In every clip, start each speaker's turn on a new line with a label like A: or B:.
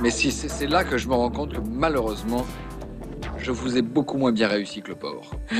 A: Mais si c'est là que je me rends compte que malheureusement, je vous ai beaucoup moins bien réussi que le porc.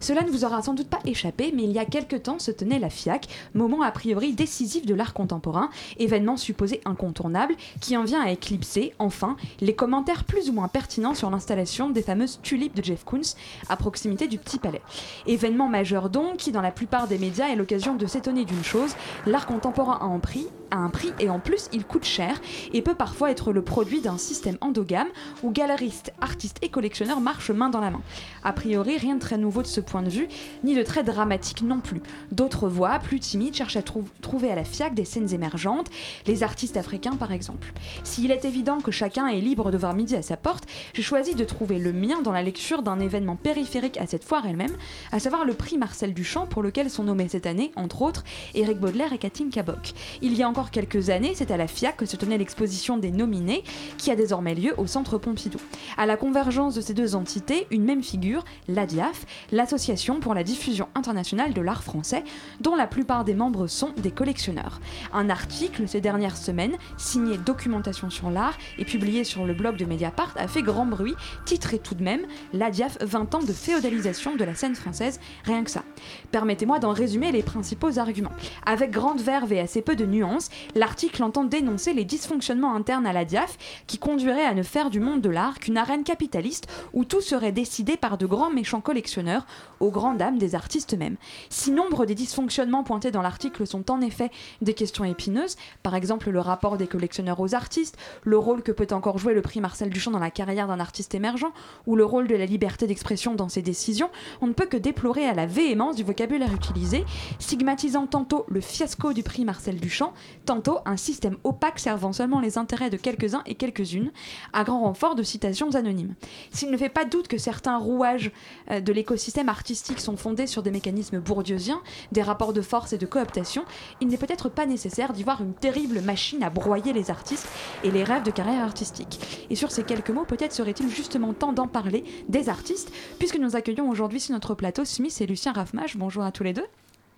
B: Cela ne vous aura sans doute pas échappé, mais il y a quelque temps se tenait la FIAC, moment a priori décisif de l'art contemporain, événement supposé incontournable, qui en vient à éclipser, enfin, les commentaires plus ou moins pertinents sur l'installation des fameuses tulipes de Jeff Koons à proximité du Petit Palais. Événement majeur donc, qui dans la plupart des médias est l'occasion de s'étonner d'une chose, l'art contemporain a un prix, a un prix et en plus il coûte cher et peut parfois être le produit d'un système endogame où galeristes, artistes et collectionneurs marchent main dans la main. A priori, rien de très nouveau de ce point de vue, ni de très dramatique non plus. D'autres voix, plus timides, cherchent à trouver à la FIAC des scènes émergentes, les artistes africains par exemple. S'il est évident que chacun est libre de voir midi à sa porte, j'ai choisi de trouver le mien dans la lecture d'un événement périphérique à cette foire elle-même, à savoir le prix Marcel Duchamp pour lequel sont nommés cette année, entre autres, Éric Baudelaire et Catherine Cabocq. Il y a encore quelques années, c'est à la FIAC que se tenait l'exposition des nominés, qui a désormais lieu au Centre Pompidou. À la convergence de ces deux entités, une même figure, l'ADIAF, l'Association pour la diffusion internationale de l'art français, dont la plupart des membres sont des collectionneurs. Un article ces dernières semaines, signé Documentation sur l'art et publié sur le blog de Mediapart, a fait grand bruit, titré tout de même L'ADIAF 20 ans de féodalisation de la scène française, rien que ça. Permettez-moi d'en résumer les principaux arguments. Avec grande verve et assez peu de nuances, l'article entend dénoncer les dysfonctionnements internes à la DIAF qui conduiraient à ne faire du monde de l'art qu'une arène capitaliste où tout serait décidé par de grands méchants collectionneurs aux grandes dames des artistes mêmes. Si nombre des dysfonctionnements pointés dans l'article sont en effet des questions épineuses, par exemple le rapport des collectionneurs aux artistes, le rôle que peut encore jouer le prix Marcel Duchamp dans la carrière d'un artiste émergent, ou le rôle de la liberté d'expression dans ses décisions, on ne peut que déplorer à la véhémence du vocabulaire utilisé, stigmatisant tantôt le fiasco du prix Marcel Duchamp, tantôt un système opaque servant seulement les intérêts de quelques-uns et quelques-unes, à grand renfort de citations anonymes. S'il ne fait pas doute que certains rouages euh, de l'écosystème artistique sont fondés sur des mécanismes bourdieusiens, des rapports de force et de cooptation, il n'est peut-être pas nécessaire d'y voir une terrible machine à broyer les artistes et les rêves de carrière artistique. Et sur ces quelques mots, peut-être serait-il justement temps d'en parler des artistes, puisque nous accueillons aujourd'hui sur notre plateau Smith et Lucien Raffmage. Bonjour à tous les deux.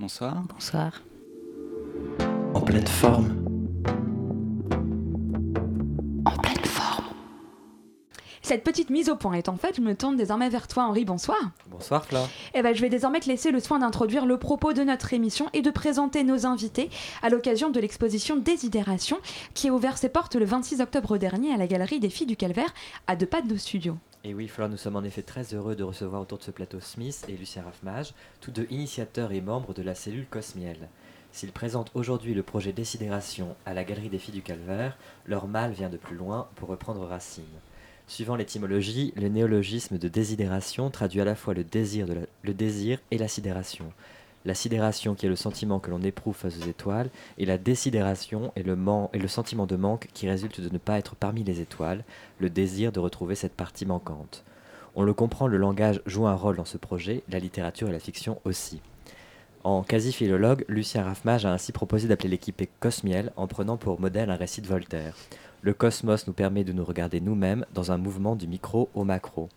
C: Bonsoir.
D: Bonsoir
E: en pleine forme.
B: En pleine forme. Cette petite mise au point est en fait, je me tourne désormais vers toi Henri, bonsoir.
C: Bonsoir Fla.
B: Eh ben, je vais désormais te laisser le soin d'introduire le propos de notre émission et de présenter nos invités à l'occasion de l'exposition Désidération qui a ouvert ses portes le 26 octobre dernier à la galerie des Filles du Calvaire à deux pas de nos studios.
C: Et oui, Flora, nous sommes en effet très heureux de recevoir autour de ce plateau Smith et Lucien Raffmage, tous deux initiateurs et membres de la cellule Cosmiel. S'ils présentent aujourd'hui le projet Décidération à la Galerie des Filles du Calvaire, leur mal vient de plus loin pour reprendre racine. Suivant l'étymologie, le néologisme de désidération traduit à la fois le désir, et la sidération. La sidération qui est le sentiment que l'on éprouve face aux étoiles, et la désidération est le, est le sentiment de manque qui résulte de ne pas être parmi les étoiles, le désir de retrouver cette partie manquante. On le comprend, le langage joue un rôle dans ce projet, la littérature et la fiction aussi. En quasi-philologue, Lucien Raffmage a ainsi proposé d'appeler l'équipe Cosmiel en prenant pour modèle un récit de Voltaire. Le cosmos nous permet de nous regarder nous-mêmes dans un mouvement du micro au macro.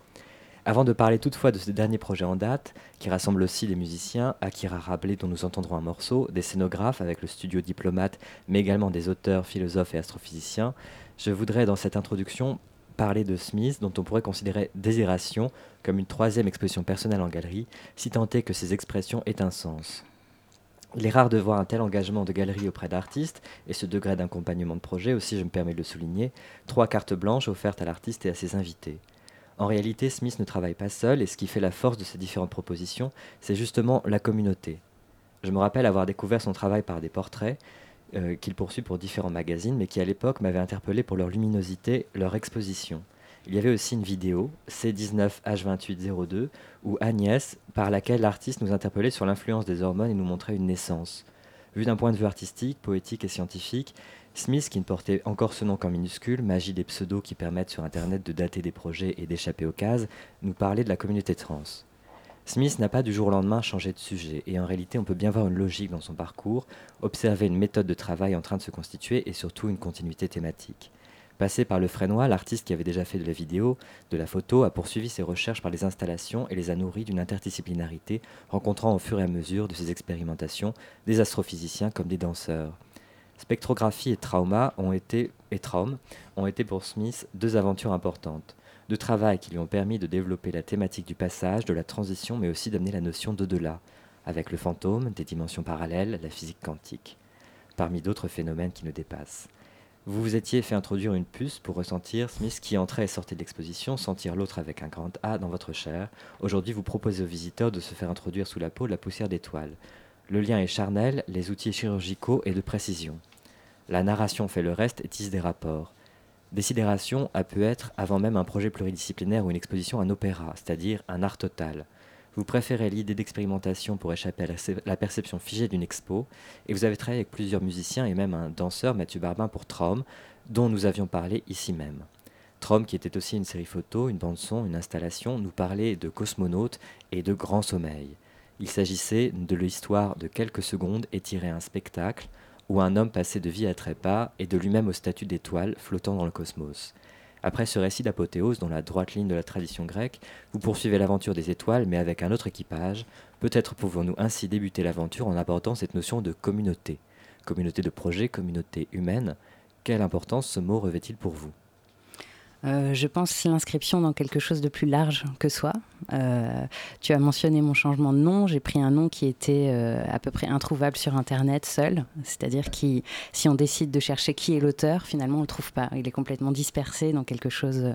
C: Avant de parler toutefois de ce dernier projet en date, qui rassemble aussi des musiciens, Akira Rabelais dont nous entendrons un morceau, des scénographes avec le studio diplomate, mais également des auteurs, philosophes et astrophysiciens, je voudrais dans cette introduction parler de Smith, dont on pourrait considérer Désiration comme une troisième expression personnelle en galerie, si tant est que ces expressions aient un sens. Il est rare de voir un tel engagement de galerie auprès d'artistes, et ce degré d'accompagnement de projet aussi, je me permets de le souligner, trois cartes blanches offertes à l'artiste et à ses invités. En réalité, Smith ne travaille pas seul, et ce qui fait la force de ses différentes propositions, c'est justement la communauté. Je me rappelle avoir découvert son travail par des portraits, euh, qu'il poursuit pour différents magazines, mais qui à l'époque m'avaient interpellé pour leur luminosité, leur exposition. Il y avait aussi une vidéo, C19H2802, où Agnès, par laquelle l'artiste nous interpellait sur l'influence des hormones et nous montrait une naissance. Vu d'un point de vue artistique, poétique et scientifique, Smith, qui ne portait encore ce nom qu'en minuscule, magie des pseudos qui permettent sur Internet de dater des projets et d'échapper aux cases, nous parlait de la communauté trans. Smith n'a pas du jour au lendemain changé de sujet, et en réalité on peut bien voir une logique dans son parcours, observer une méthode de travail en train de se constituer et surtout une continuité thématique. Passé par le Frénois, l'artiste qui avait déjà fait de la vidéo, de la photo, a poursuivi ses recherches par les installations et les a nourries d'une interdisciplinarité, rencontrant au fur et à mesure de ses expérimentations des astrophysiciens comme des danseurs. Spectrographie et trauma ont été, et ont été pour Smith deux aventures importantes de travail qui lui ont permis de développer la thématique du passage, de la transition, mais aussi d'amener la notion d'au-delà, avec le fantôme, des dimensions parallèles, la physique quantique, parmi d'autres phénomènes qui nous dépassent. Vous vous étiez fait introduire une puce pour ressentir Smith qui entrait et sortait de l'exposition, sentir l'autre avec un grand A dans votre chair. Aujourd'hui, vous proposez aux visiteurs de se faire introduire sous la peau la poussière d'étoiles. Le lien est charnel, les outils chirurgicaux et de précision. La narration fait le reste et tisse des rapports. Décidération a pu être avant même un projet pluridisciplinaire ou une exposition un opéra, c'est-à-dire un art total. Vous préférez l'idée d'expérimentation pour échapper à la perception figée d'une expo, et vous avez travaillé avec plusieurs musiciens et même un danseur, Mathieu Barbin, pour Traum, dont nous avions parlé ici même. Traum, qui était aussi une série photo, une bande-son, une installation, nous parlait de cosmonautes et de grand sommeil. Il s'agissait de l'histoire de quelques secondes étirées un spectacle, où un homme passait de vie à trépas et de lui-même au statut d'étoile flottant dans le cosmos. Après ce récit d'apothéose dans la droite ligne de la tradition grecque, vous poursuivez l'aventure des étoiles mais avec un autre équipage. Peut-être pouvons-nous ainsi débuter l'aventure en abordant cette notion de communauté. Communauté de projet, communauté humaine. Quelle importance ce mot revêt-il pour vous?
D: Euh, je pense l'inscription dans quelque chose de plus large que soi. Euh, tu as mentionné mon changement de nom. J'ai pris un nom qui était euh, à peu près introuvable sur Internet seul. C'est-à-dire qui, si on décide de chercher qui est l'auteur, finalement on ne le trouve pas. Il est complètement dispersé dans quelque chose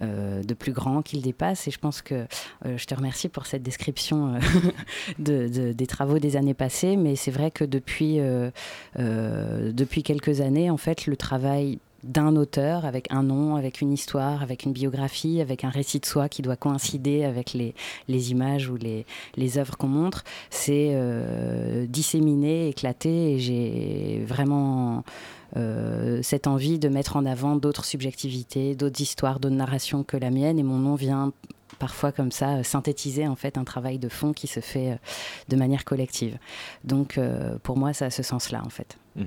D: de plus grand qu'il dépasse. Et je pense que je te remercie pour cette description de, des travaux des années passées. Mais c'est vrai que depuis, depuis quelques années, en fait, le travail d'un auteur avec un nom, avec une histoire, avec une biographie, avec un récit de soi qui doit coïncider avec les, images ou les, œuvres qu'on montre, c'est euh, disséminé, éclaté et j'ai vraiment euh, cette envie de mettre en avant d'autres subjectivités, d'autres histoires, d'autres narrations que la mienne et mon nom vient parfois comme ça synthétiser en fait un travail de fond qui se fait euh, de manière collective. Donc pour moi ça a ce sens-là en fait.
C: Mmh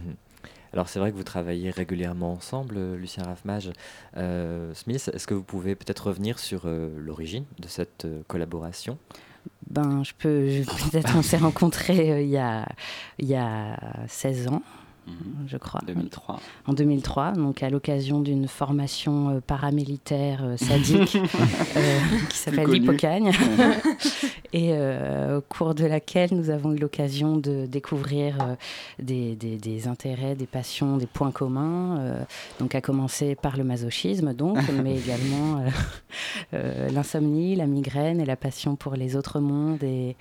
C: alors c'est vrai que vous travaillez régulièrement ensemble, euh, Lucien Raffmage, euh, Smith. Est-ce que vous pouvez peut-être revenir sur euh, l'origine de cette collaboration?
D: Ben, je peux peut-être on s'est rencontrés il, y a, il y a 16 ans.
F: Mhm.
D: je crois.
F: 2003.
D: En 2003, donc à l'occasion d'une formation euh, paramilitaire euh, sadique euh, qui s'appelle l'Hippocagne, et au cours de laquelle nous avons eu l'occasion de découvrir des, des, intérêts, des passions, des points communs. donc à commencer par le masochisme, donc, mais également l'insomnie, la migraine et la passion pour les autres mondes et,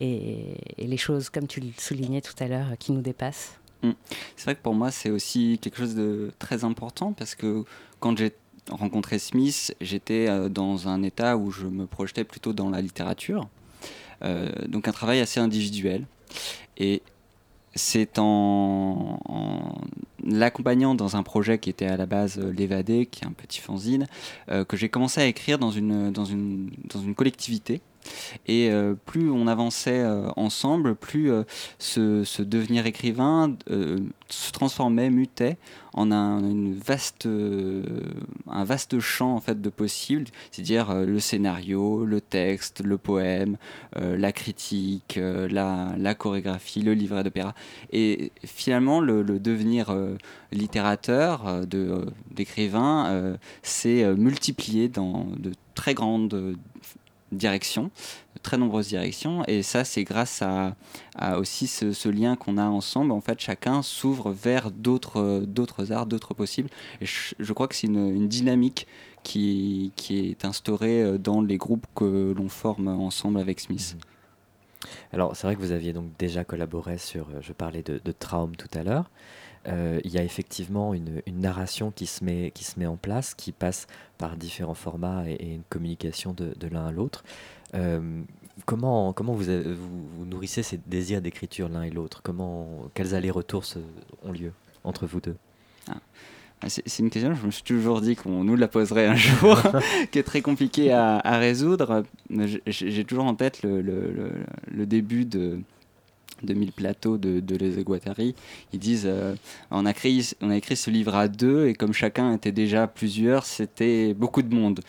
D: et, et les choses, comme tu le soulignais tout à l'heure, qui nous dépassent.
F: Mm. C'est vrai que pour moi, c'est aussi quelque chose de très important parce que quand j'ai rencontré Smith, j'étais euh, dans un état où je me projetais plutôt dans la littérature. Euh, donc un travail assez individuel. Et c'est en, l'accompagnant dans un projet qui était à la base euh, l'Évadé, qui est un petit fanzine, que j'ai commencé à écrire dans une, dans une, dans une collectivité et euh, plus on avançait euh, ensemble, plus euh, ce, devenir écrivain se transformait, mutait en un, vaste, un vaste champ en fait de possibles, c'est-à-dire le scénario, le texte, le poème, la critique, la, chorégraphie, le livret d'opéra. Et finalement, le, devenir littérateur, d'écrivain, s'est multiplié dans de très grandes directions, très nombreuses directions. Et ça, c'est grâce à, aussi ce, lien qu'on a ensemble. En fait, chacun s'ouvre vers d'autres, arts, d'autres possibles. Et je, crois que c'est une, dynamique qui, est instaurée dans les groupes que l'on forme ensemble avec Smith.
C: Alors c'est vrai que vous aviez donc déjà collaboré sur, je parlais de, de Traum tout à l'heure. Euh, il y a effectivement une, narration qui se, met, qui se met en place, qui passe par différents formats et, une communication de, l'un à l'autre. Euh, comment comment vous, vous, nourrissez ces désirs d'écriture l'un et l'autre? Comment Quels allers-retours ont lieu entre vous deux?
F: Ah. Ah, c'est une question, je me suis toujours dit qu'on nous la poserait un jour, qui est très compliquée à, résoudre. J'ai toujours en tête le, le début de, 2000 plateaux de, de Les Guattari, ils disent euh, on, a créé, on a écrit ce livre à deux et comme chacun était déjà plusieurs, c'était beaucoup de monde.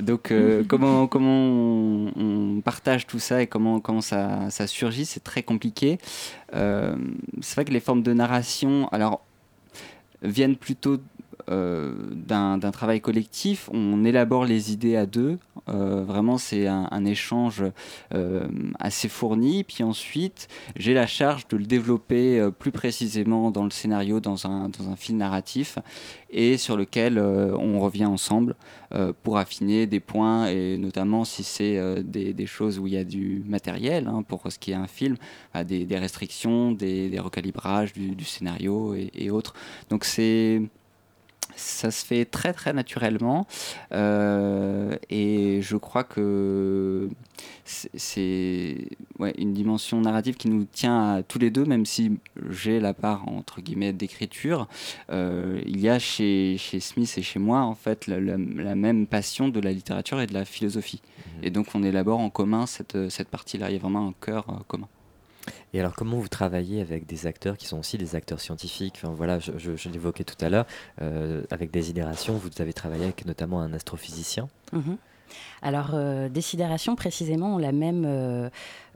F: Donc euh, comment, comment on, partage tout ça et comment, comment ça, ça surgit, c'est très compliqué. Euh, c'est vrai que les formes de narration alors, viennent plutôt d'un travail collectif. On élabore les idées à deux. Euh, vraiment, c'est un, échange euh, assez fourni. Puis ensuite, j'ai la charge de le développer plus précisément dans le scénario, dans un, dans un film narratif, et sur lequel on revient ensemble pour affiner des points, et notamment si c'est des, des, choses où il y a du matériel, hein, pour ce qui est un film, des, des, restrictions, des, des recalibrages du, scénario et, et autres. Donc c'est ça se fait très très naturellement euh, et je crois que c'est ouais, une dimension narrative qui nous tient à tous les deux, même si j'ai la part entre guillemets d'écriture. Euh, il y a chez, chez, Smith et chez moi en fait la, même passion de la littérature et de la philosophie. Mmh. Et donc on élabore en commun cette, cette partie-là. Il y a vraiment un cœur euh, commun.
C: Et alors, comment vous travaillez avec des acteurs qui sont aussi des acteurs scientifiques? Voilà, Je, l'évoquais tout à l'heure, euh, avec des idérations, vous avez travaillé avec notamment un astrophysicien.
D: Mhm. Alors, euh, Décidération, précisément, on l'a même. Euh,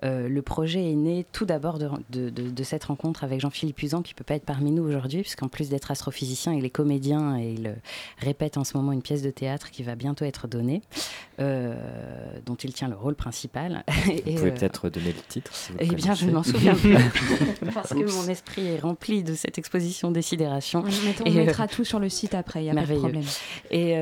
D: euh, le projet est né tout d'abord de, cette rencontre avec Jean-Philippe Usan, qui ne peut pas être parmi nous aujourd'hui, puisqu'en plus d'être astrophysicien, il est comédien et il répète en ce moment une pièce de théâtre qui va bientôt être donnée, dont il tient le rôle principal.
C: Vous pouvez peut-être donner le titre
D: Eh bien, je ne m'en souviens plus, parce que mon esprit est rempli de cette exposition Décidération.
B: On, mettra tout sur le site après, il n'y a pas de problème.
D: Et.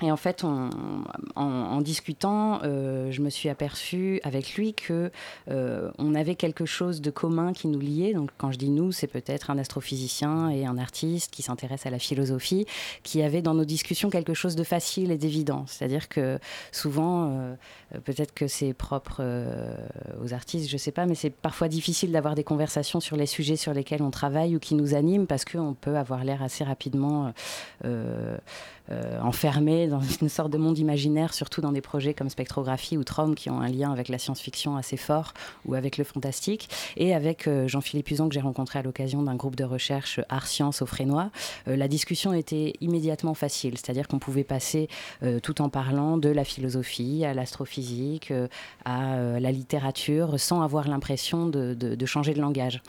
D: Et en fait, en, discutant, euh, je me suis aperçue avec lui que euh, on avait quelque chose de commun qui nous liait. Donc, quand je dis nous, c'est peut-être un astrophysicien et un artiste qui s'intéresse à la philosophie, qui avait dans nos discussions quelque chose de facile et d'évident. C'est-à-dire que souvent, euh, peut-être que c'est propre aux artistes, je ne sais pas, mais c'est parfois difficile d'avoir des conversations sur les sujets sur lesquels on travaille ou qui nous animent parce qu'on peut avoir l'air assez rapidement euh, enfermé dans une sorte de monde imaginaire, surtout dans des projets comme Spectrographie ou Traum qui ont un lien avec la science-fiction assez fort ou avec le fantastique. Et avec euh, Jean-Philippe Usan que j'ai rencontré à l'occasion d'un groupe de recherche art science au Frénois, euh, la discussion était immédiatement facile, c'est-à-dire qu'on pouvait passer tout en parlant de la philosophie à l'astrophysique, à la littérature, sans avoir l'impression de, changer de langage.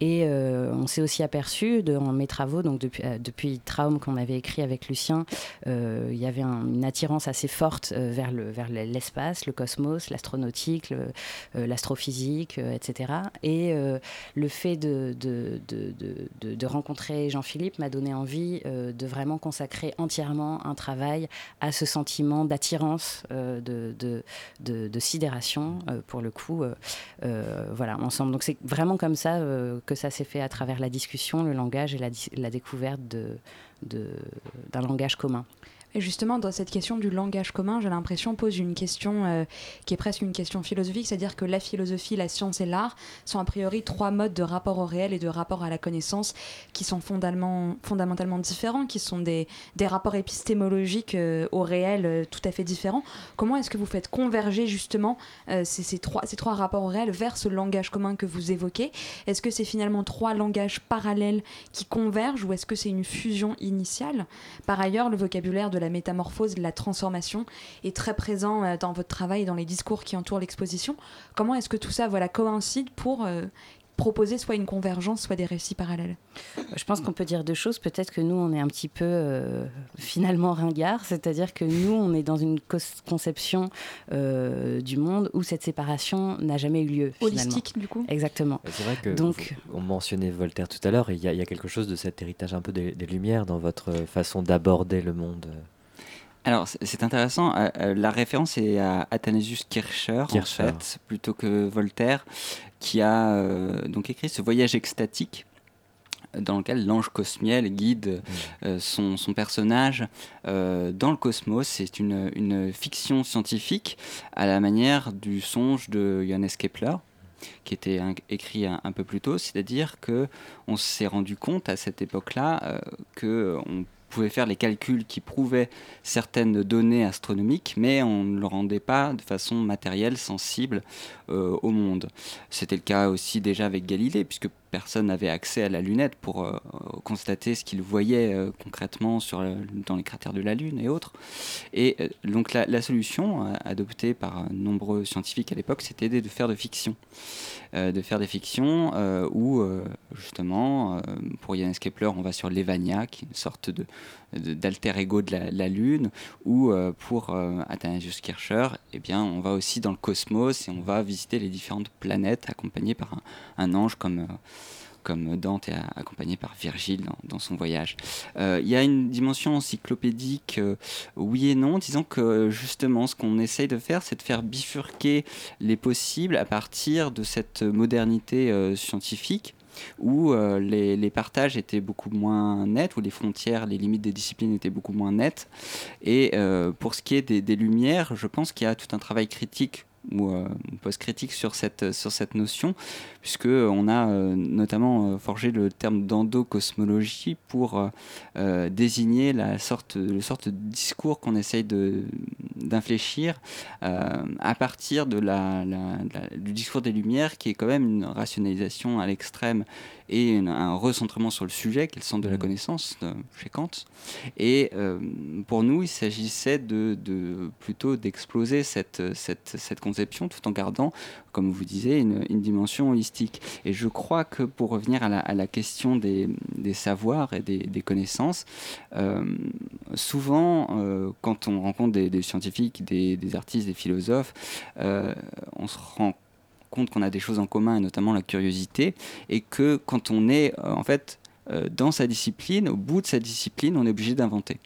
D: Et on s'est aussi aperçu dans mes travaux, donc depuis, depuis Traum qu'on avait écrit avec Lucien, euh, il y avait une attirance assez forte euh, vers, le, vers l'espace, le cosmos, l'astronautique, euh, l'astrophysique, etc. Et le fait de, de, de, de rencontrer Jean-Philippe m'a donné envie de vraiment consacrer entièrement un travail à ce sentiment d'attirance, de, de, sidération, pour le coup, voilà, ensemble. Donc c'est vraiment comme ça que ça s'est fait à travers la discussion, le langage et la découverte de, d'un langage commun.
B: Et justement, dans cette question du langage commun, j'ai l'impression pose une question euh, qui est presque une question philosophique, c'est-à-dire que la philosophie, la science et l'art sont a priori trois modes de rapport au réel et de rapport à la connaissance qui sont fondamentalement, différents, qui sont des, des rapports épistémologiques euh, au réel euh, tout à fait différents. Comment est-ce que vous faites converger justement ces, ces, trois, ces trois rapports au réel vers ce langage commun que vous évoquez? Est-ce que c'est finalement trois langages parallèles qui convergent ou est-ce que c'est une fusion initiale? Par ailleurs, le vocabulaire de la métamorphose, de la transformation est très présent euh, dans votre travail dans les discours qui entourent l'exposition. Comment est-ce que tout ça voilà, coïncide pour euh, proposer soit une convergence, soit des récits parallèles
D: Je pense qu'on peut dire deux choses. Peut-être que nous, on est un petit peu euh, finalement ringard, c'est-à-dire que nous, on est dans une conception du monde où cette séparation n'a jamais eu lieu.
B: Holistique, du coup
D: Exactement.
C: C'est vrai que Donc, on mentionnait Voltaire tout à l'heure, et il y, a quelque chose de cet héritage un peu des Lumières dans votre façon d'aborder le monde.
F: Alors, c'est intéressant. Euh, euh, la référence est à Athanasius Kircher, en fait, plutôt que Voltaire, qui a euh, donc écrit ce voyage extatique dans lequel l'ange Cosmiel guide mm. son, personnage dans le cosmos. C'est une, fiction scientifique à la manière du songe de Johannes Kepler qui était écrit un, peu plus tôt, c'est-à-dire que on s'est rendu compte à cette époque-là que on pouvait faire les calculs qui prouvaient certaines données astronomiques, mais on ne le rendait pas de façon matérielle, sensible euh, au monde. C'était le cas aussi déjà avec Galilée, puisque personne n'avait accès à la lunette pour euh, constater ce qu'il voyait euh, concrètement sur dans les cratères de la Lune et autres. Et donc la, solution adoptée par nombreux scientifiques à l'époque, c'était de faire de fiction. de faire des fictions où, justement, pour Johannes Kepler, on va sur l'Evania, qui est une sorte de, d'alter ego de la, Lune, ou pour Athanasius Kircher, eh bien, on va aussi dans le cosmos et on va visiter les différentes planètes accompagné par un, ange comme comme Dante accompagné par Virgile dans, son voyage. Euh, il y a une dimension encyclopédique, euh, oui et non, disons que justement ce qu'on essaye de faire, c'est de faire bifurquer les possibles à partir de cette modernité euh, scientifique où les, les, partages étaient beaucoup moins nets, où les frontières, les limites des disciplines étaient beaucoup moins nettes. Et pour ce qui est des Lumières, je pense qu'il y a tout un travail critique ou euh, post-critique sur cette, sur cette notion, puisqu'on a euh, notamment euh, forgé le terme d'endocosmologie pour désigner le sorte de discours qu'on essaye d'infléchir à partir de la, du discours des Lumières, qui est quand même une rationalisation à l'extrême et un recentrement sur le sujet, qui est le centre de la mmh. connaissance chez Kant. Et pour nous, il s'agissait de, de, plutôt d'exploser cette, cette, cette conception tout en gardant, comme vous disiez, une, dimension holistique. Et je crois que pour revenir à la, à la question des, des, savoirs et des, des connaissances, euh, souvent, euh, quand on rencontre des, scientifiques, des, des, artistes, des philosophes, euh, on se rend compte qu'on a des choses en commun, et notamment la curiosité, et que quand on est en fait dans sa discipline, au bout de sa discipline, on est obligé d'inventer.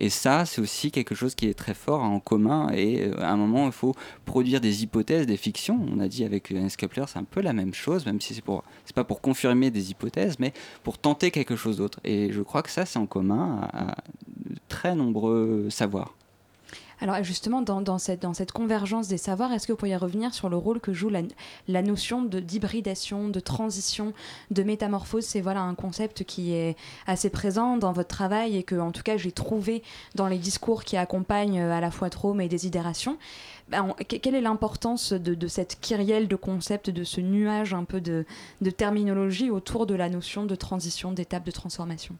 F: Et ça, c'est aussi quelque chose qui est très fort en commun. Et euh, à un moment, il faut produire des hypothèses, des fictions. On a dit avec Hans Kepler, c'est un peu la même chose, même si c'est pour, c'est pas pour confirmer des hypothèses, mais pour tenter quelque chose d'autre. Et je crois que ça, c'est en commun à, à très nombreux savoirs.
B: Alors justement, dans, cette, convergence des savoirs, est-ce que vous pourriez revenir sur le rôle que joue la, notion d'hybridation, de, transition, de métamorphose? C'est voilà un concept qui est assez présent dans votre travail et que, en tout cas, j'ai trouvé dans les discours qui accompagnent euh, à la fois Trôme et Désidération. Ben, quelle est l'importance de, cette kyrielle de concepts, de ce nuage un peu de terminologie autour de la notion de transition, d'étape de transformation?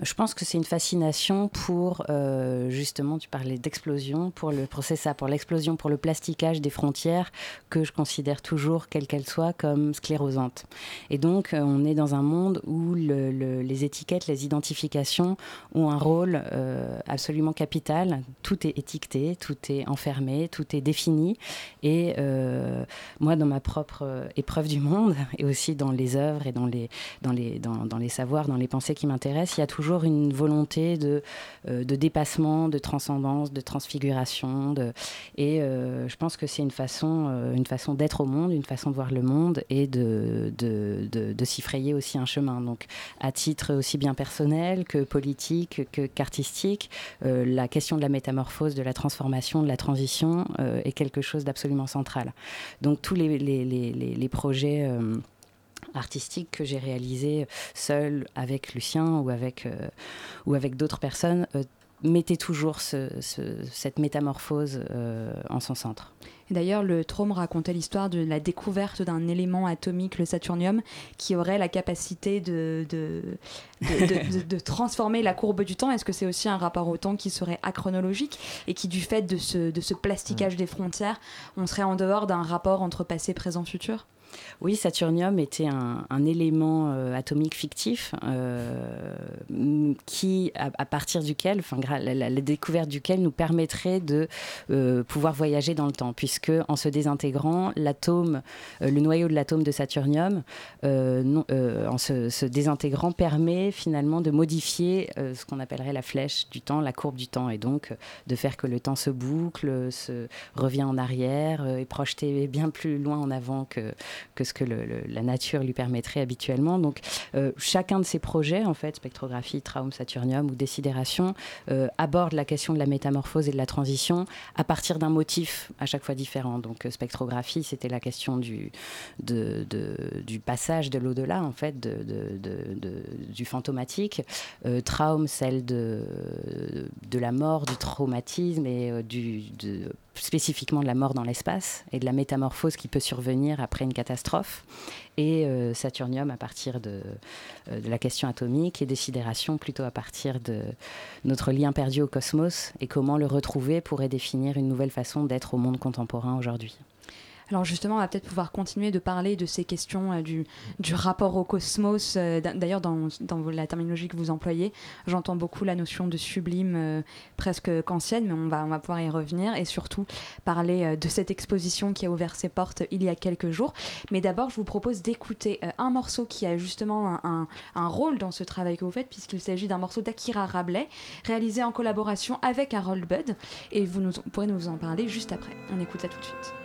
D: Je pense que c'est une fascination pour, euh, justement, tu parlais d'explosion, pour le process pour l'explosion, pour le plasticage des frontières que je considère toujours, quelles qu'elles soient, comme sclérosantes. Et donc, euh, on est dans un monde où les étiquettes, les identifications ont un rôle euh, absolument capital. Tout est étiqueté, tout est enfermé, tout est défini. Et moi, dans ma propre épreuve du monde, et aussi dans les œuvres et dans les, dans les, dans, dans les savoirs, dans les pensées qui m'intéressent, il y a toujours toujours une volonté de, euh, de dépassement, de transcendance, de transfiguration. Et euh, je pense que c'est une façon, euh, une façon d'être au monde, une façon de voir le monde et de, de, s'y frayer aussi un chemin. Donc, à titre aussi bien personnel que politique, que, qu'artistique, la question de la métamorphose, de la transformation, de la transition est quelque chose d'absolument central. Donc, tous les projets artistique que j'ai réalisé seul avec Lucien ou avec, euh, ou avec d'autres personnes euh, mettait toujours cette métamorphose euh, en son centre.
B: D'ailleurs, le Trôme racontait l'histoire de la découverte d'un élément atomique, le saturnium, qui aurait la capacité de, de, de, transformer la courbe du temps. Est-ce que c'est aussi un rapport au temps qui serait achronologique et qui, du fait de ce, de ce plasticage des frontières, on serait en dehors d'un rapport entre passé, présent, futur?
D: Oui, Saturnium était un, élément euh, atomique fictif euh, qui, à, partir duquel, enfin, la, découverte duquel nous permettrait de euh, pouvoir voyager dans le temps, puisque en se désintégrant, l'atome, le noyau de l'atome de Saturnium, en se, désintégrant, permet finalement de modifier ce qu'on appellerait la flèche du temps, la courbe du temps, et donc de faire que le temps se boucle, se revient en arrière et projeté bien plus loin en avant que, que ce que la nature lui permettrait habituellement. Donc, euh, chacun de ces projets, en fait, spectrographie, Traum, Saturnium ou Décidération, euh, aborde la question de la métamorphose et de la transition à partir d'un motif à chaque fois différent. Donc, euh, spectrographie, c'était la question du, passage de l'au-delà, en fait, du fantomatique. Traum, celle de la mort, du traumatisme et du, spécifiquement de la mort dans l'espace et de la métamorphose qui peut survenir après une catastrophe, et euh, Saturnium à partir de, euh, de, la question atomique et Décidération plutôt à partir de notre lien perdu au cosmos et comment le retrouver pourrait définir une nouvelle façon d'être au monde contemporain aujourd'hui.
B: Alors justement, on va peut-être pouvoir continuer de parler de ces questions euh, du, rapport au cosmos. Euh, d'ailleurs, dans, la terminologie que vous employez, j'entends beaucoup la notion de sublime euh, presque qu'ancienne, mais on va, pouvoir y revenir et surtout parler de cette exposition qui a ouvert ses portes il y a quelques jours. Mais d'abord, je vous propose d'écouter un morceau qui a justement un, rôle dans ce travail que vous faites, puisqu'il s'agit d'un morceau d'Akira Rabelais, réalisé en collaboration avec Harold Budd, et vous nous, pourrez nous en parler juste après. On écoute ça tout de suite.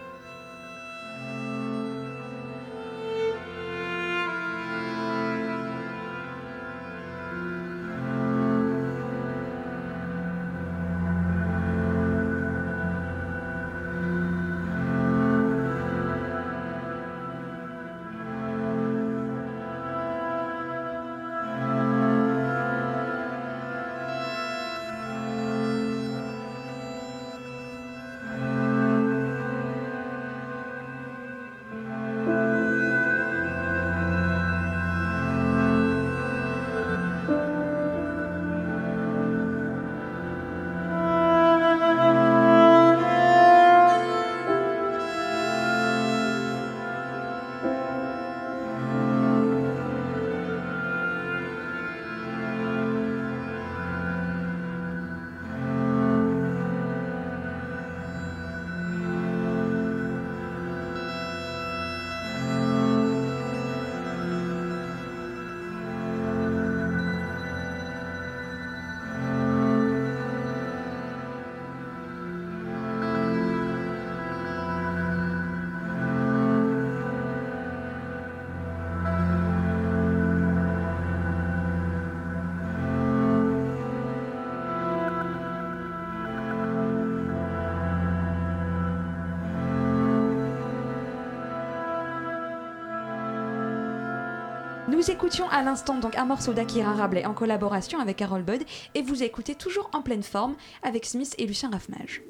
B: Nous écoutions à l'instant donc un morceau d'Akira Rabelais en collaboration avec Carol Budd et vous écoutez toujours en pleine forme avec Smith et Lucien Raffmage.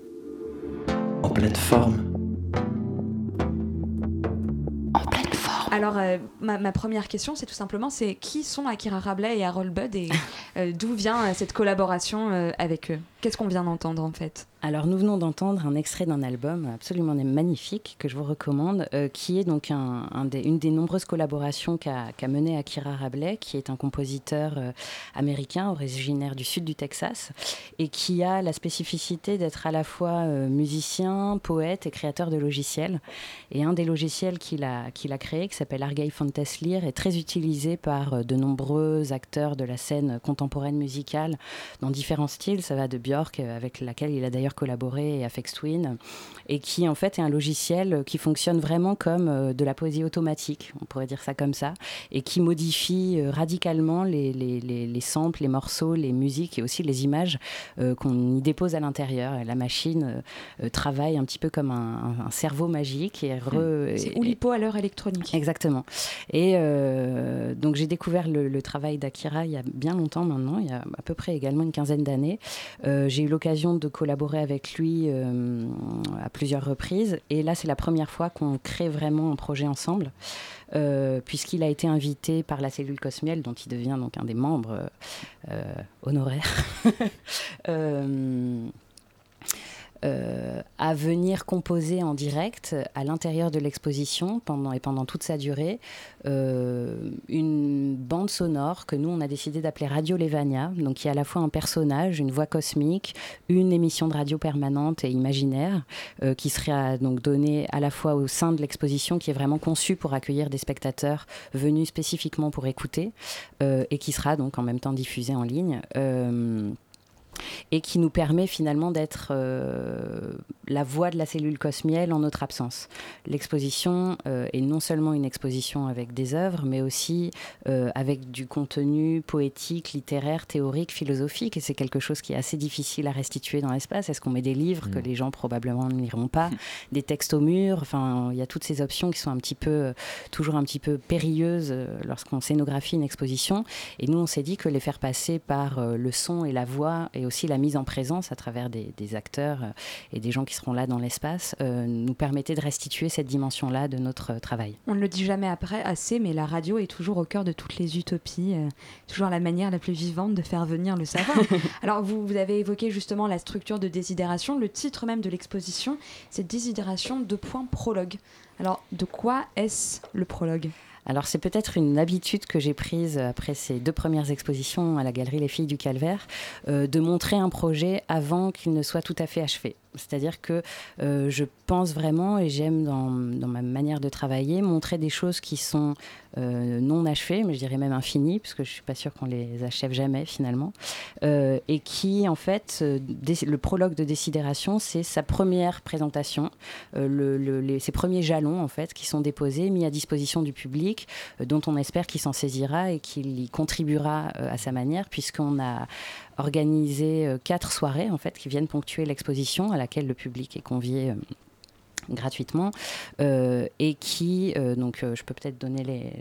E: En pleine forme.
B: En pleine forme. Alors euh, ma, première question c'est tout simplement c'est qui sont Akira Rabelais et Harold Budd et euh, d'où vient euh, cette collaboration avec eux? Qu'est-ce qu'on vient d'entendre en fait?
D: Alors nous venons d'entendre un extrait d'un album absolument magnifique que je vous recommande, euh, qui est donc une des nombreuses collaborations qu'a mené Akira Rabelais, qui est un compositeur euh, américain originaire du sud du Texas et qui a la spécificité d'être à la fois euh, musicien, poète et créateur de logiciels. Et un des logiciels qu'il a, qu'il a créé, qui s'appelle Argyle Fantasleer, est très utilisé par de nombreux acteurs de la scène contemporaine musicale dans différents styles. Ça va de Björk, avec laquelle il a d'ailleurs collaboré à Twin, et qui en fait est un logiciel qui fonctionne vraiment comme euh, de la poésie automatique, on pourrait dire ça comme ça, et qui modifie euh, radicalement les, les, les, samples, les morceaux, les musiques et aussi les images euh, qu'on y dépose à l'intérieur. La machine travaille un petit peu comme un, cerveau magique.
B: et C'est Oulipo à l'heure électronique.
D: Exactement. Et donc j'ai découvert le, le travail d'Akira il y a bien longtemps maintenant, il y a à peu près également une quinzaine d'années. J'ai eu l'occasion de collaborer avec lui euh, à plusieurs reprises. Et là, c'est la première fois qu'on crée vraiment un projet ensemble. Euh, puisqu'il a été invité par la cellule Cosmiel, dont il devient donc un des membres euh, honoraires. euh, à venir composer en direct à l'intérieur de l'exposition pendant, et pendant toute sa durée euh, une bande sonore que nous on a décidé d'appeler Radio Levania, donc qui est à la fois un personnage, une voix cosmique, une émission de radio permanente et imaginaire euh, qui sera donc donnée à la fois au sein de l'exposition qui est vraiment conçue pour accueillir des spectateurs venus spécifiquement pour écouter et qui sera donc en même temps diffusée en ligne et qui nous permet finalement d'être euh, la voix de la cellule cosmielle en notre absence. L'exposition euh, est non seulement une exposition avec des œuvres, mais aussi euh, avec du contenu poétique, littéraire, théorique, philosophique, et c'est quelque chose qui est assez difficile à restituer dans l'espace. Est-ce qu'on met des livres que mm. les gens probablement ne liront pas, des textes au mur? Enfin, il y a toutes ces options qui sont un petit peu, toujours un petit peu périlleuses lorsqu'on scénographie une exposition. Et nous, on s'est dit que les faire passer par le son et la voix et aussi la mise en présence à travers des, acteurs euh, et des gens qui seront là dans l'espace euh, nous permettait de restituer cette dimension-là de notre travail.
B: On ne le dit jamais après assez, mais la radio est toujours au cœur de toutes les utopies, euh, toujours la manière la plus vivante de faire venir le savoir. Alors vous, vous, avez évoqué justement la structure de désidération, le titre même de l'exposition, c'est désidération de point prologue. Alors de quoi est-ce le prologue?
D: Alors c'est peut-être une habitude que j'ai prise après ces deux premières expositions à la galerie Les Filles du Calvaire, euh, de montrer un projet avant qu'il ne soit tout à fait achevé. C'est-à-dire que euh, je pense vraiment, et j'aime dans, ma manière de travailler, montrer des choses qui sont non achevées, mais je dirais même infinies, parce que je ne suis pas sûre qu'on les achève jamais finalement, euh, et qui, en fait, le prologue de Décidération, c'est sa première présentation, le, ses premiers jalons, en fait, qui sont déposés, mis à disposition du public, dont on espère qu'il s'en saisira et qu'il y contribuera à sa manière, puisqu'on a organisé euh, quatre soirées en fait qui viennent ponctuer l'exposition à laquelle le public est convié euh, gratuitement euh, et qui donc je peux peut-être donner les,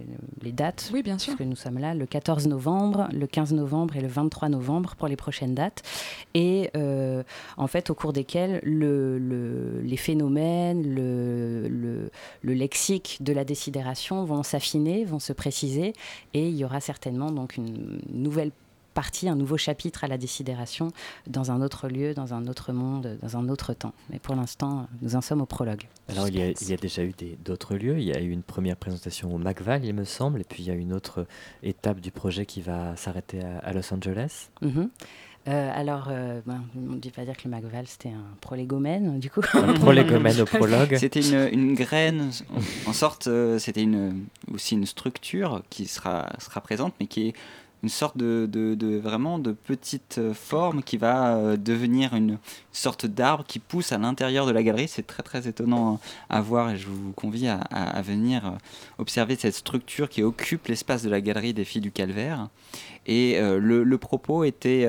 D: les, dates
B: oui bien sûr.
D: parce que nous sommes là le 14 novembre le 15 novembre et le 23 novembre pour les prochaines dates. Et en fait au cours desquelles le, le, les phénomènes le, le, lexique de la décidération vont s'affiner vont se préciser et il y aura certainement donc une nouvelle partie, un nouveau chapitre à la décidération dans un autre lieu, dans un autre monde, dans un autre temps. Mais pour l'instant, nous en sommes au prologue.
C: Alors, il y a, il y a déjà eu d'autres lieux. Il y a eu une première présentation au McVal, il me semble, et puis il y a une autre étape du projet qui va s'arrêter à, Los Angeles.
D: Mhm. Euh, alors, euh, ben, on ne dit pas dire que le McVal c'était un prolégomène, du coup.
C: Un prolégomène au prologue.
F: C'était une, une, graine, en, sorte, euh, c'était une, aussi une structure qui sera, sera présente, mais qui est une sorte de, de, vraiment de petite euh, forme qui va euh, devenir une sorte d'arbre qui pousse à l'intérieur de la galerie. C'est très très étonnant à voir et je vous convie à, venir euh, observer cette structure qui occupe l'espace de la galerie des filles du calvaire. Et le, le, propos était,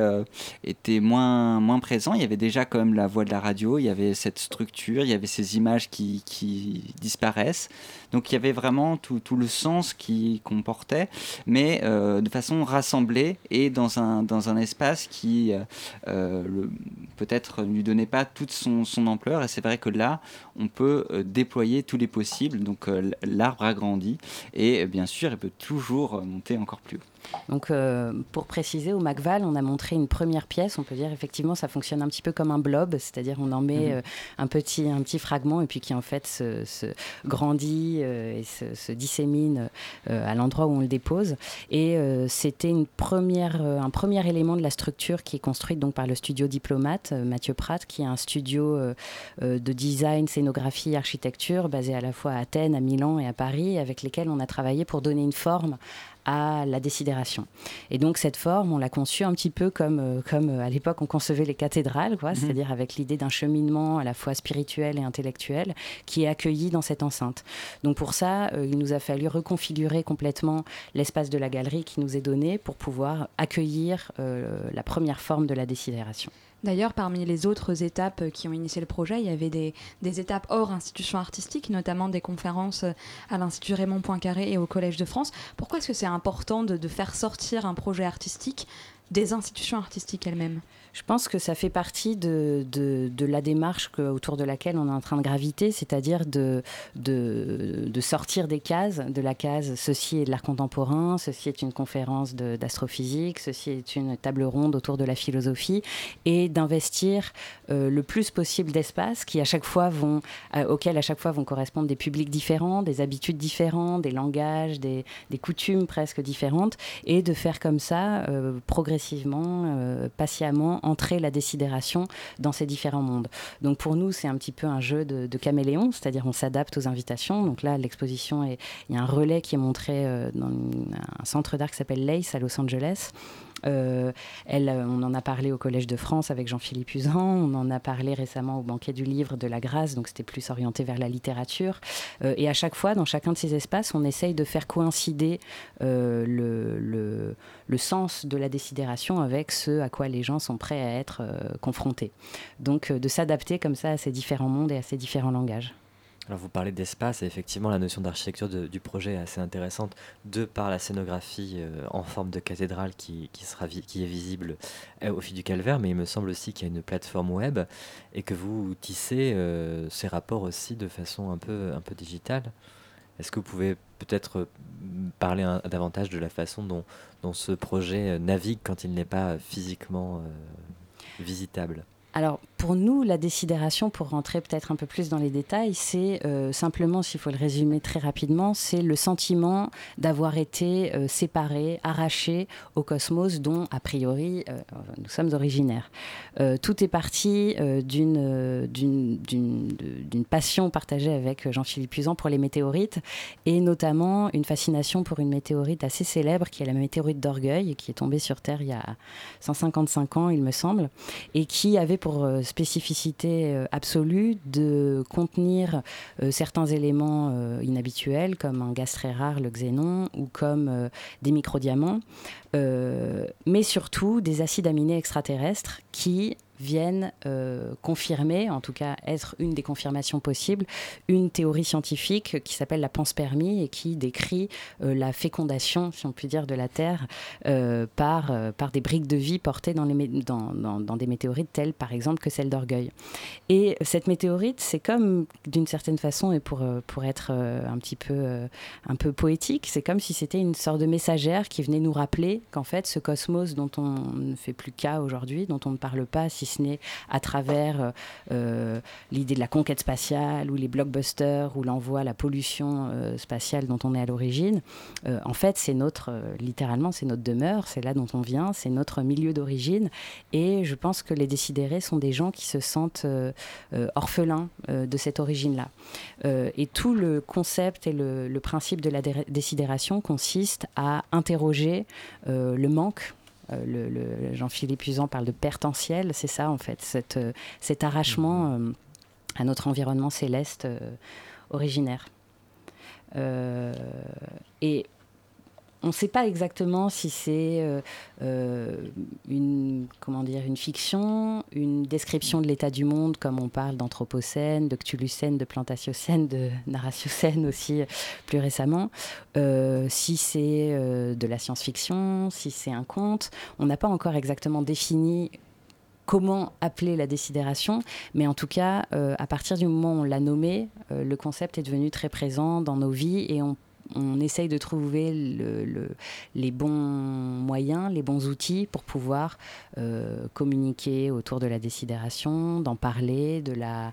F: était moins, moins présent. Il y avait déjà quand même la voix de la radio, il y avait cette structure, il y avait ces images qui, qui disparaissent. Donc il y avait vraiment tout, tout le sens qui comportait, mais de façon rassemblés et dans un, dans un espace qui euh, euh, peut-être ne lui donnait pas toute son, ampleur. Et c'est vrai que là, on peut euh, déployer tous les possibles. Donc l'arbre a grandi et bien sûr, il peut toujours monter encore plus haut.
D: Donc, euh, pour préciser, au MacVal, on a montré une première pièce. On peut dire effectivement, ça fonctionne un petit peu comme un blob, c'est-à-dire on en met mhm. euh, un petit un petit fragment et puis qui en fait se, grandit euh, et se, dissémine à l'endroit où on le dépose. Et c'était une première un premier élément de la structure qui est construite donc par le studio diplomate Mathieu Pratt, qui est un studio de design, scénographie, architecture basé à la fois à Athènes, à Milan et à Paris, avec lesquels on a travaillé pour donner une forme à la décidération. Et donc cette forme, on l'a conçue un petit peu comme, euh, comme euh, à l'époque on concevait les cathédrales, quoi, mhm. c'est-à-dire avec l'idée d'un cheminement à la fois spirituel et intellectuel qui est accueilli dans cette enceinte. Donc pour ça, euh, il nous a fallu reconfigurer complètement l'espace de la galerie qui nous est donné pour pouvoir accueillir la première forme de la décidération.
B: D'ailleurs, parmi les autres étapes qui ont initié le projet, il y avait des, étapes hors institutions artistiques, notamment des conférences à l'Institut Raymond Poincaré et au Collège de France. Pourquoi est-ce que c'est important de, faire sortir un projet artistique des institutions artistiques elles-mêmes?
D: Je pense que ça fait partie de, la démarche autour de laquelle on est en train de graviter, c'est-à-dire de, sortir des cases, de la case ceci est de l'art contemporain, ceci est une conférence d'astrophysique, ceci est une table ronde autour de la philosophie, et d'investir euh, le plus possible d'espaces qui à chaque fois vont, euh, auxquels à chaque fois vont correspondre des publics différents, des habitudes différentes, des langages, des, des coutumes presque différentes, et de faire comme ça euh, progressivement, patiemment entrer la décidération dans ces différents mondes. Donc pour nous, c'est un petit peu un jeu de, caméléon, c'est-à-dire on s'adapte aux invitations. Donc là, l'exposition, il y a un relais qui est montré euh, dans un centre d'art qui s'appelle Lace à Los Angeles. Euh, elle, euh, on en a parlé au Collège de France avec Jean-Philippe Usan, on en a parlé récemment au banquet du livre de la Grâce, donc c'était plus orienté vers la littérature. et à chaque fois, dans chacun de ces espaces, on essaye de faire coïncider le, le, le, sens de la décidération avec ce à quoi les gens sont prêts à être confrontés. Donc de s'adapter comme ça à ces différents mondes et à ces différents langages.
C: Alors vous parlez d'espace et effectivement la notion d'architecture du projet est assez intéressante de par la scénographie euh, en forme de cathédrale qui, sera qui est visible euh, au fil du calvaire, mais il me semble aussi qu'il y a une plateforme web et que vous tissez euh, ces rapports aussi de façon un peu, un peu digitale. Est-ce que vous pouvez peut-être parler davantage de la façon dont, dont, ce projet navigue quand il n'est pas physiquement visitable?
D: Alors, pour nous, la décidération, pour rentrer peut-être un peu plus dans les détails, c'est euh, simplement, s'il faut le résumer très rapidement, c'est le sentiment d'avoir été euh, séparé, arraché au cosmos dont, a priori, euh, nous sommes originaires. tout est parti d'une passion partagée avec Jean-Philippe Usan pour les météorites, et notamment une fascination pour une météorite assez célèbre, qui est la météorite d'Orgueil, qui est tombée sur Terre il y a 155 ans, il me semble, et qui avait pour spécificité euh, absolue de contenir euh, certains éléments inhabituels comme un gaz très rare, le xénon, ou comme des microdiamants, mais surtout des acides aminés extraterrestres qui viennent euh, confirmer, en tout cas être une des confirmations possibles, une théorie scientifique qui s'appelle la panspermie et qui décrit euh, la fécondation, si on peut dire, de la Terre euh, par, par des briques de vie portées dans, les dans, dans, des météorites telles, par exemple, que celle d'Orgueil. Et cette météorite, c'est comme, d'une certaine façon, et pour, pour être un petit peu, un peu poétique, c'est comme si c'était une sorte de messagère qui venait nous rappeler qu'en fait, ce cosmos dont on ne fait plus cas aujourd'hui, dont on ne parle pas, si ce n'est à travers euh, euh, l'idée de la conquête spatiale ou les blockbusters ou l'envoi, la pollution euh, spatiale dont on est à l'origine. en fait, c'est notre, littéralement, c'est notre demeure, c'est là dont on vient, c'est notre milieu d'origine. Et je pense que les décidérés sont des gens qui se sentent orphelins de cette origine-là. et tout le concept et le, le principe de la décidération consiste à interroger le manque euh, le, Jean-Philippe Usan parle de pertentiel, c'est ça en fait, cette, euh, cet arrachement mhm. euh, à notre environnement céleste originaire. et on ne sait pas exactement si c'est euh, euh, une, comment dire, une fiction, une description de l'état du monde, comme on parle d'anthropocène, de de plantatiocène, de narratiocène aussi plus récemment, euh, si c'est de la science-fiction, si c'est un conte. On n'a pas encore exactement défini comment appeler la décidération, mais en tout cas, à partir du moment où on l'a nommé, le concept est devenu très présent dans nos vies et on on essaye de trouver les bons moyens, les bons outils pour pouvoir euh, communiquer autour de la décidération, d'en parler, de la euh,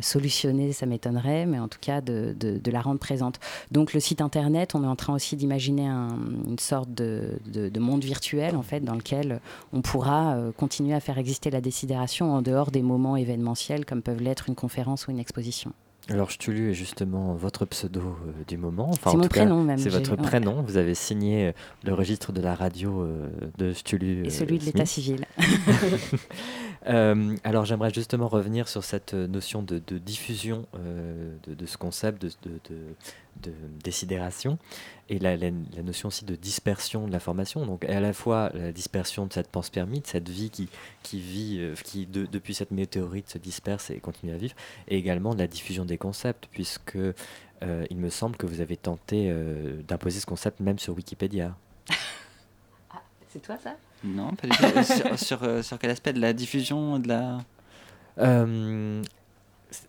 D: solutionner, ça m'étonnerait, mais en tout cas de, la rendre présente. Donc le site internet, on est en train aussi d'imaginer une sorte de, monde virtuel en fait dans lequel on pourra euh, continuer à faire exister la décidération en dehors des moments événementiels comme peuvent l'être une conférence ou une exposition.
C: Alors, Stulu est justement votre pseudo euh, du moment.
D: c'est mon prénom même.
C: C'est votre prénom. Vous avez signé euh, le registre de la radio euh, de Stulu.
D: Et celui de l'état civil.
C: alors, j'aimerais justement revenir sur cette notion de, diffusion de, ce concept de, de décidération et la, notion aussi de dispersion de l'information. Donc à la fois la dispersion de cette pense permis, de cette vie qui, vit, euh, qui depuis cette météorite se disperse et continue à vivre, et également de la diffusion des concepts, puisque euh, il me semble que vous avez tenté euh, d'imposer ce concept même sur Wikipédia.
B: Ah,
D: C'est toi ça?
F: Non, pas du tout. sur, sur, euh, sur quel aspect? De la diffusion de la
C: Euh,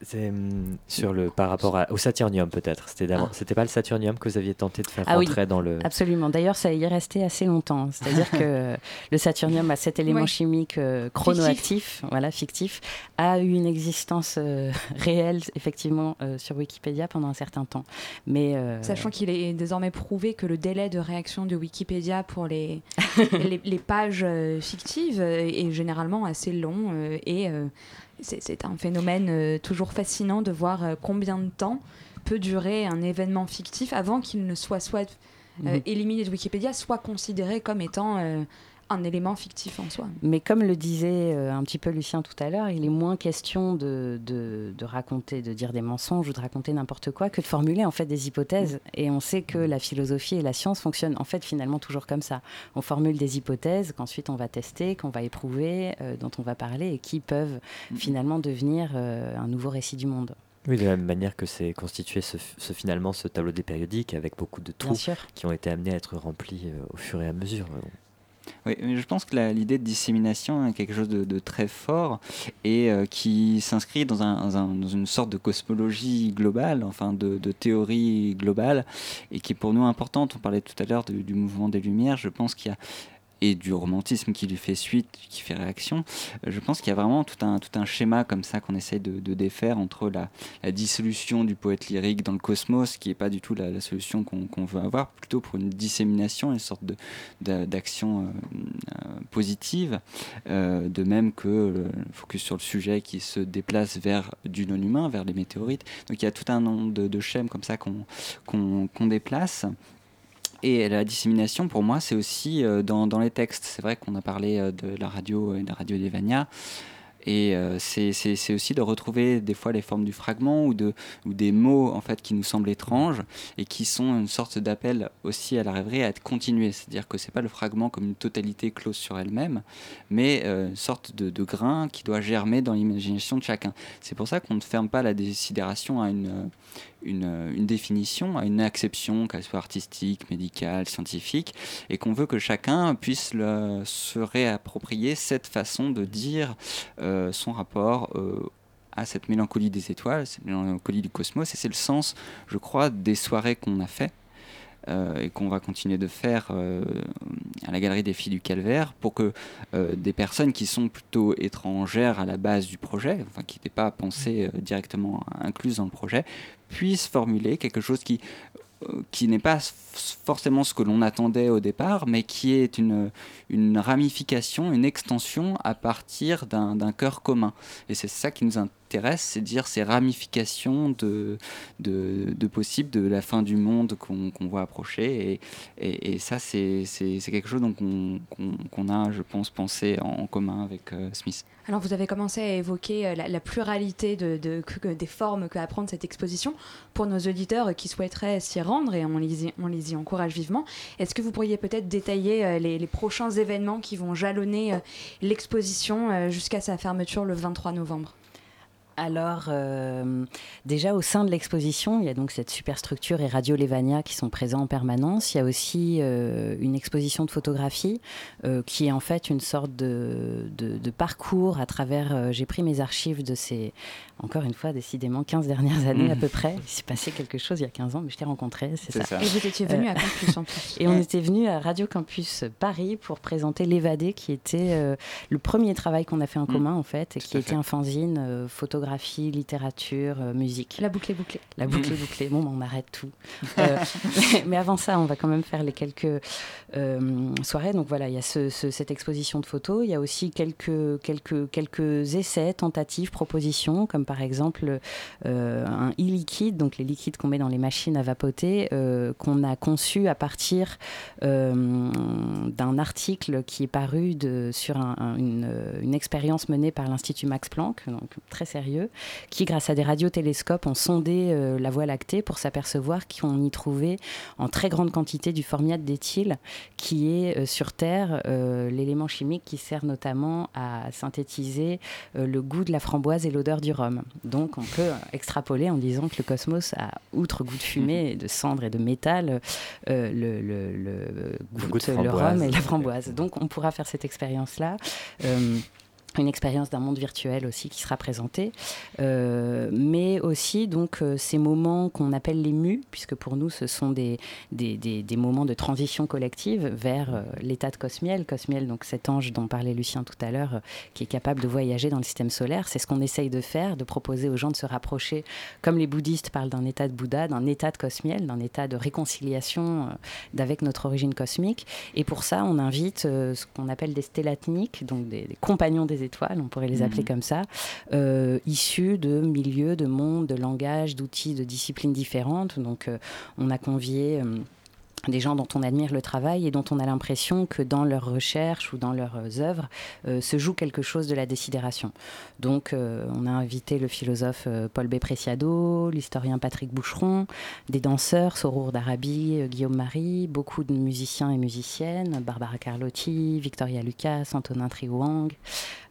C: c'est hum, sur le par rapport à- au Saturnium peut-être. C'était d'avant-
D: Ah.
C: c'était pas le Saturnium que vous aviez tenté de faire
D: Ah oui.
C: rentrer dans le.
D: Absolument. D'ailleurs, ça y est resté assez longtemps. C'est-à-dire que le saturnium a cet élément
B: Ouais.
D: chimique euh, chronoactif, voilà, fictif, a eu une existence euh, réelle, effectivement, euh, sur Wikipédia pendant un certain temps. Mais euh,
B: Sachant qu'il est désormais prouvé que le délai de réaction de Wikipédia pour les, les, les pages euh, fictives euh, est généralement assez long euh, et euh, c'est un phénomène euh, toujours fascinant de voir euh, combien de temps peut durer un événement fictif avant qu'il ne soit soit euh,
D: Mhm.
B: éliminé de Wikipédia, soit considéré comme étant un élément fictif en soi.
D: Mais comme le disait euh, un petit peu Lucien tout à l'heure, il est moins question de, de, de raconter, de dire des mensonges ou de raconter n'importe quoi que de formuler en fait des hypothèses. Et on sait que la philosophie et la science fonctionnent en fait finalement toujours comme ça. On formule des hypothèses qu'ensuite on va tester, qu'on va éprouver, euh, dont on va parler et qui peuvent finalement devenir euh, un nouveau récit du monde.
C: Oui, de la même manière que c'est constitué ce, ce- finalement ce tableau des périodiques avec beaucoup de trous qui ont été amenés à être remplis euh, au fur et à mesure.
F: Oui, mais je pense que l'idée de dissémination est quelque chose de, très fort et euh, qui s'inscrit dans, dans un- dans une sorte de cosmologie globale, enfin de, de théorie globale, et qui est pour nous importante. On parlait tout à l'heure du, du mouvement des Lumières, je pense qu'il y a et du romantisme qui lui fait suite, qui fait réaction. Euh, Je pense qu'il y a vraiment tout un, tout un schéma comme ça qu'on essaye de, de défaire entre la, dissolution du poète lyrique dans le cosmos, qui n'est pas du tout la, solution qu'on veut avoir, plutôt pour une dissémination, une sorte de, d'a- d'action euh, euh, positive, de même que le focus sur le sujet qui se déplace vers du non-humain, vers les météorites. Donc il y a tout un nombre de, de schèmes comme ça qu'on qu'on déplace. Et la dissémination, pour moi, c'est aussi euh, dans, les textes. C'est vrai qu'on a parlé euh, de la radio et de la radio d'Evania. Et euh, c'est aussi de retrouver des fois les formes du fragment ou, de, ou des mots en fait qui nous semblent étranges et qui sont une sorte d'appel aussi à la rêverie à être continué. C'est-à-dire que c'est pas le fragment comme une totalité close sur elle-même, mais une sorte de, grain qui doit germer dans l'imagination de chacun. C'est pour ça qu'on ne ferme pas la désidération à une, une, définition, à une acception, qu'elle soit artistique, médicale, scientifique, et qu'on veut que chacun puisse se réapproprier cette façon de dire euh, son rapport euh, à cette mélancolie des étoiles, cette mélancolie du cosmos, et c'est le sens, je crois, des soirées qu'on a fait euh, et qu'on va continuer de faire euh, à la Galerie des Filles du Calvaire pour que euh, des personnes qui sont plutôt étrangères à la base du projet, enfin qui n'étaient pas pensées directement incluses dans le projet, puissent formuler quelque chose qui qui n'est pas forcément ce que l'on attendait au départ, mais qui est une, une ramification, une extension à partir d'un cœur commun. Et c'est ça qui nous intéresse, c'est dire ces ramifications de, de, de possibles de la fin du monde qu'on voit approcher. Et, ça, c'est quelque chose qu'on a, je pense, pensé en, commun avec euh, Smith.
B: Alors vous avez commencé à évoquer euh, la, pluralité des formes que va prendre cette exposition pour nos auditeurs qui souhaiteraient s'y rendre et on les y, encourage vivement. Est-ce que vous pourriez peut-être détailler euh, les, les prochains événements qui vont jalonner l'exposition jusqu'à sa fermeture le 23 novembre?
D: Alors, euh, déjà au sein de l'exposition, il y a donc cette superstructure et Radio Lévania qui sont présents en permanence. Il y a aussi euh, une exposition de photographie euh, qui est en fait une sorte de, parcours à travers. J'ai pris mes archives de ces, encore une fois, décidément 15 dernières années à peu près. Il s'est passé quelque chose il y a 15 ans, mais je t'ai rencontré, c'est ça.
F: ça.
B: Et vous étiez venu à Campus en plus.
D: Et on était venu à Radio Campus Paris pour présenter L'Évadé, qui était euh, le premier travail qu'on a fait en
F: Mm.
D: commun, en fait, et
F: Tout
D: qui était
F: fait.
D: un fanzine, euh, photographie, littérature, euh, musique.
B: La boucle est bouclée.
D: La boucle est bouclée. Bon, ben, on arrête tout. Euh, mais, mais avant ça, on va quand même faire les quelques euh, soirées. Donc voilà, il y a ce- ce- cette exposition de photos. Il y a aussi quelques, essais, tentatives, propositions, comme par exemple euh, un e-liquide, donc les liquides qu'on met dans les machines à vapoter, euh, qu'on a conçu à partir d'un article qui est paru sur un- un- une, expérience menée par l'Institut Max Planck, donc très sérieux, qui, grâce à des radiotélescopes, ont sondé la Voie lactée pour s'apercevoir qu'on y trouvait en très grande quantité du formiate d'éthyle, qui est euh, sur Terre euh, l'élément chimique qui sert notamment à synthétiser euh, le goût de la framboise et l'odeur du rhum. Donc on peut extrapoler en disant que le cosmos a, outre goût de fumée, et de cendre et de métal, le, le, le, goût, le, rhum et la framboise. Donc on pourra faire cette expérience-là. Une expérience d'un monde virtuel aussi qui sera présentée, euh, mais aussi donc euh, ces moments qu'on appelle les mus, puisque pour nous ce sont des, des, des, moments de transition collective vers euh, l'état de Cosmiel. Cosmiel, donc cet ange dont parlait Lucien tout à l'heure, qui est capable de voyager dans le système solaire, c'est ce qu'on essaye de faire, de proposer aux gens de se rapprocher, comme les bouddhistes parlent d'un état de Bouddha, d'un état de Cosmiel, d'un état de réconciliation avec notre origine cosmique. Et pour ça, on invite ce qu'on appelle des stélatniques, donc des compagnons des étoiles, on pourrait les appeler mhm. comme ça, euh, issus de milieux, de mondes, de langages, d'outils, de disciplines différentes. Donc euh, on a convié... Des gens dont on admire le travail et dont on a l'impression que dans leurs recherches ou dans leurs œuvres euh, se joue quelque chose de la décidération. Donc euh, on a invité le philosophe euh, Paul B. Preciado, l'historien Patrick Boucheron, des danseurs, Sorour d'Arabie, Guillaume Marie, beaucoup de musiciens et musiciennes, Barbara Carlotti, Victoria Lucas, Antonin Triouang.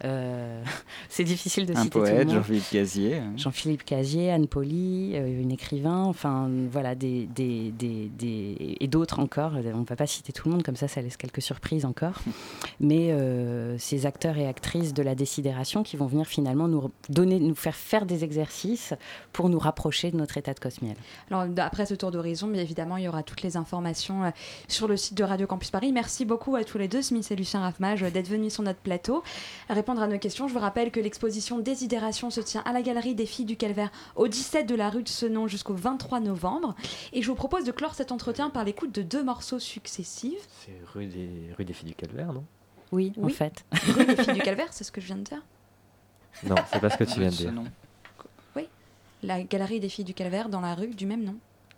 D: C'est difficile de
F: Un
D: citer
F: poète,
D: tout le monde.
F: Jean-Philippe Casier.
D: Jean-Philippe Casier, Anne Poli, une écrivain, enfin voilà, des, des, des, des et d'autres encore. On ne va pas citer tout le monde, comme ça, ça laisse quelques surprises encore. Mais euh, ces acteurs et actrices de la décidération qui vont venir finalement nous donner, nous faire faire des exercices pour nous rapprocher de notre état de cosmiel.
B: Alors, après ce tour d'horizon, bien évidemment, il y aura toutes les informations euh, sur le site de Radio Campus Paris. Merci beaucoup à tous les deux, Smith et Lucien Raffmage, d'être venus sur notre plateau, à répondre à nos questions. Je vous rappelle que l'exposition Désidération se tient à la Galerie des Filles du Calvaire au 17 de la rue de Senon jusqu'au 23 novembre. Et je vous propose de clore cet entretien par l'écoute de deux morceaux successifs.
C: C'est rue des, rue des Filles du Calvaire, non?
D: Oui, en fait.
B: Rue des Filles du Calvaire, c'est ce que je viens de dire
C: Non, c'est pas ce que tu viens de dire.
B: Oui, la galerie des Filles du Calvaire dans la rue du même nom.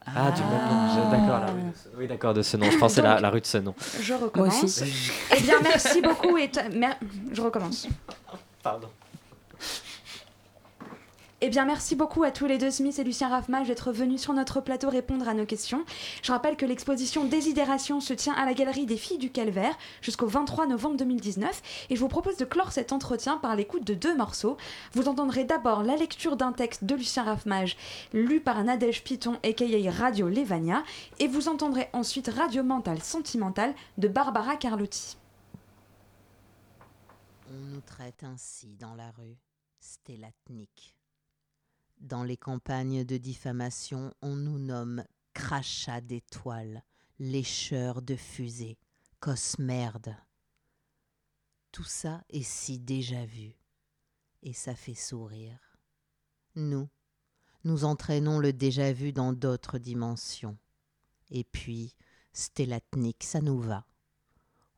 C: Ah, du même nom, d'accord, la rue de ce... oui, d'accord, de ce nom. Je pensais la, la rue de ce nom.
B: Je recommence. Moi aussi. Eh bien, merci beaucoup et je recommence.
C: Pardon.
B: Eh bien, merci beaucoup à tous les deux, Smith et Lucien Raffmage, d'être venus sur notre plateau répondre à nos questions. Je rappelle que l'exposition Désidération se tient à la Galerie des Filles du Calvaire jusqu'au 23 novembre 2019. Et je vous propose de clore cet entretien par l'écoute de deux morceaux. Vous entendrez d'abord la lecture d'un texte de Lucien Raffmage, lu par Nadège Piton, a.k.a. Radio Levania. Et vous entendrez ensuite Radio Mental Sentimental de Barbara Carlotti.
G: On nous traite ainsi dans la rue, stélatnique. Dans les campagnes de diffamation, on nous nomme crachats d'étoiles, lécheurs de fusées, cosmerde. Tout ça est si déjà vu, et ça fait sourire. Nous, nous entraînons le déjà vu dans d'autres dimensions. Et puis, stélatnique, ça nous va.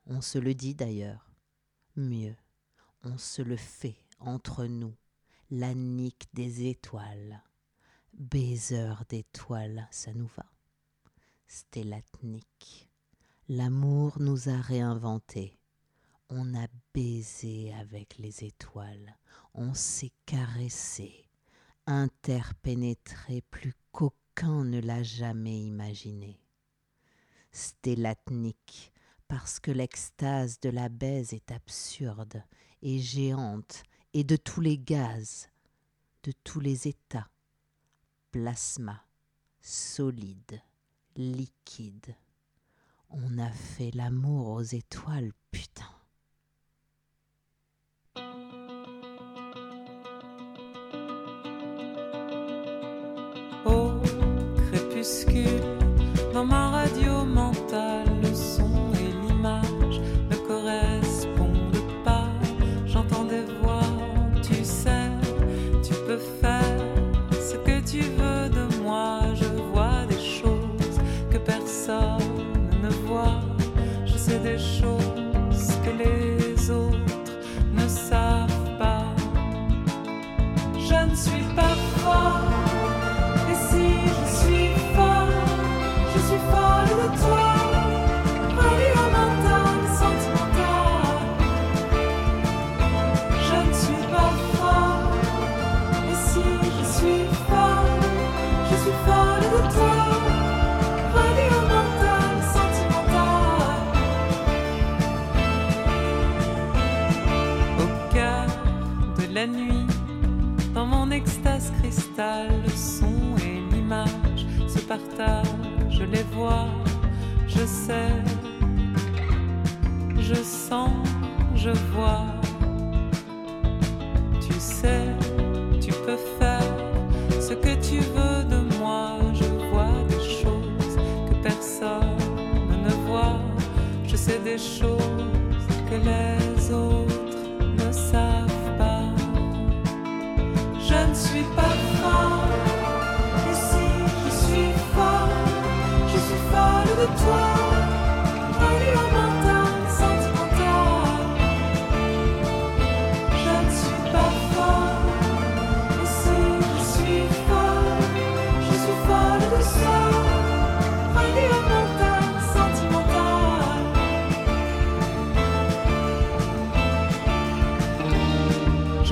G: On se le dit d'ailleurs. Mieux, on se le fait entre nous la nique des étoiles. Baiser d'étoiles, ça nous va. Stélatnique. L'amour nous a réinventés. On a baisé avec les étoiles. On s'est caressé, interpénétré plus qu'aucun ne l'a jamais imaginé. Stélatnique, parce que l'extase de la baise est absurde et géante et de tous les gaz, de tous les états, plasma, solide, liquide. On a fait l'amour aux étoiles, putain.
H: Au crépuscule, dans ma le son et l'image se partagent, je les vois, je sais, je sens, je vois. Tu sais, tu peux faire ce que tu veux de moi, je vois des choses que personne ne voit, je sais des choses que les autres.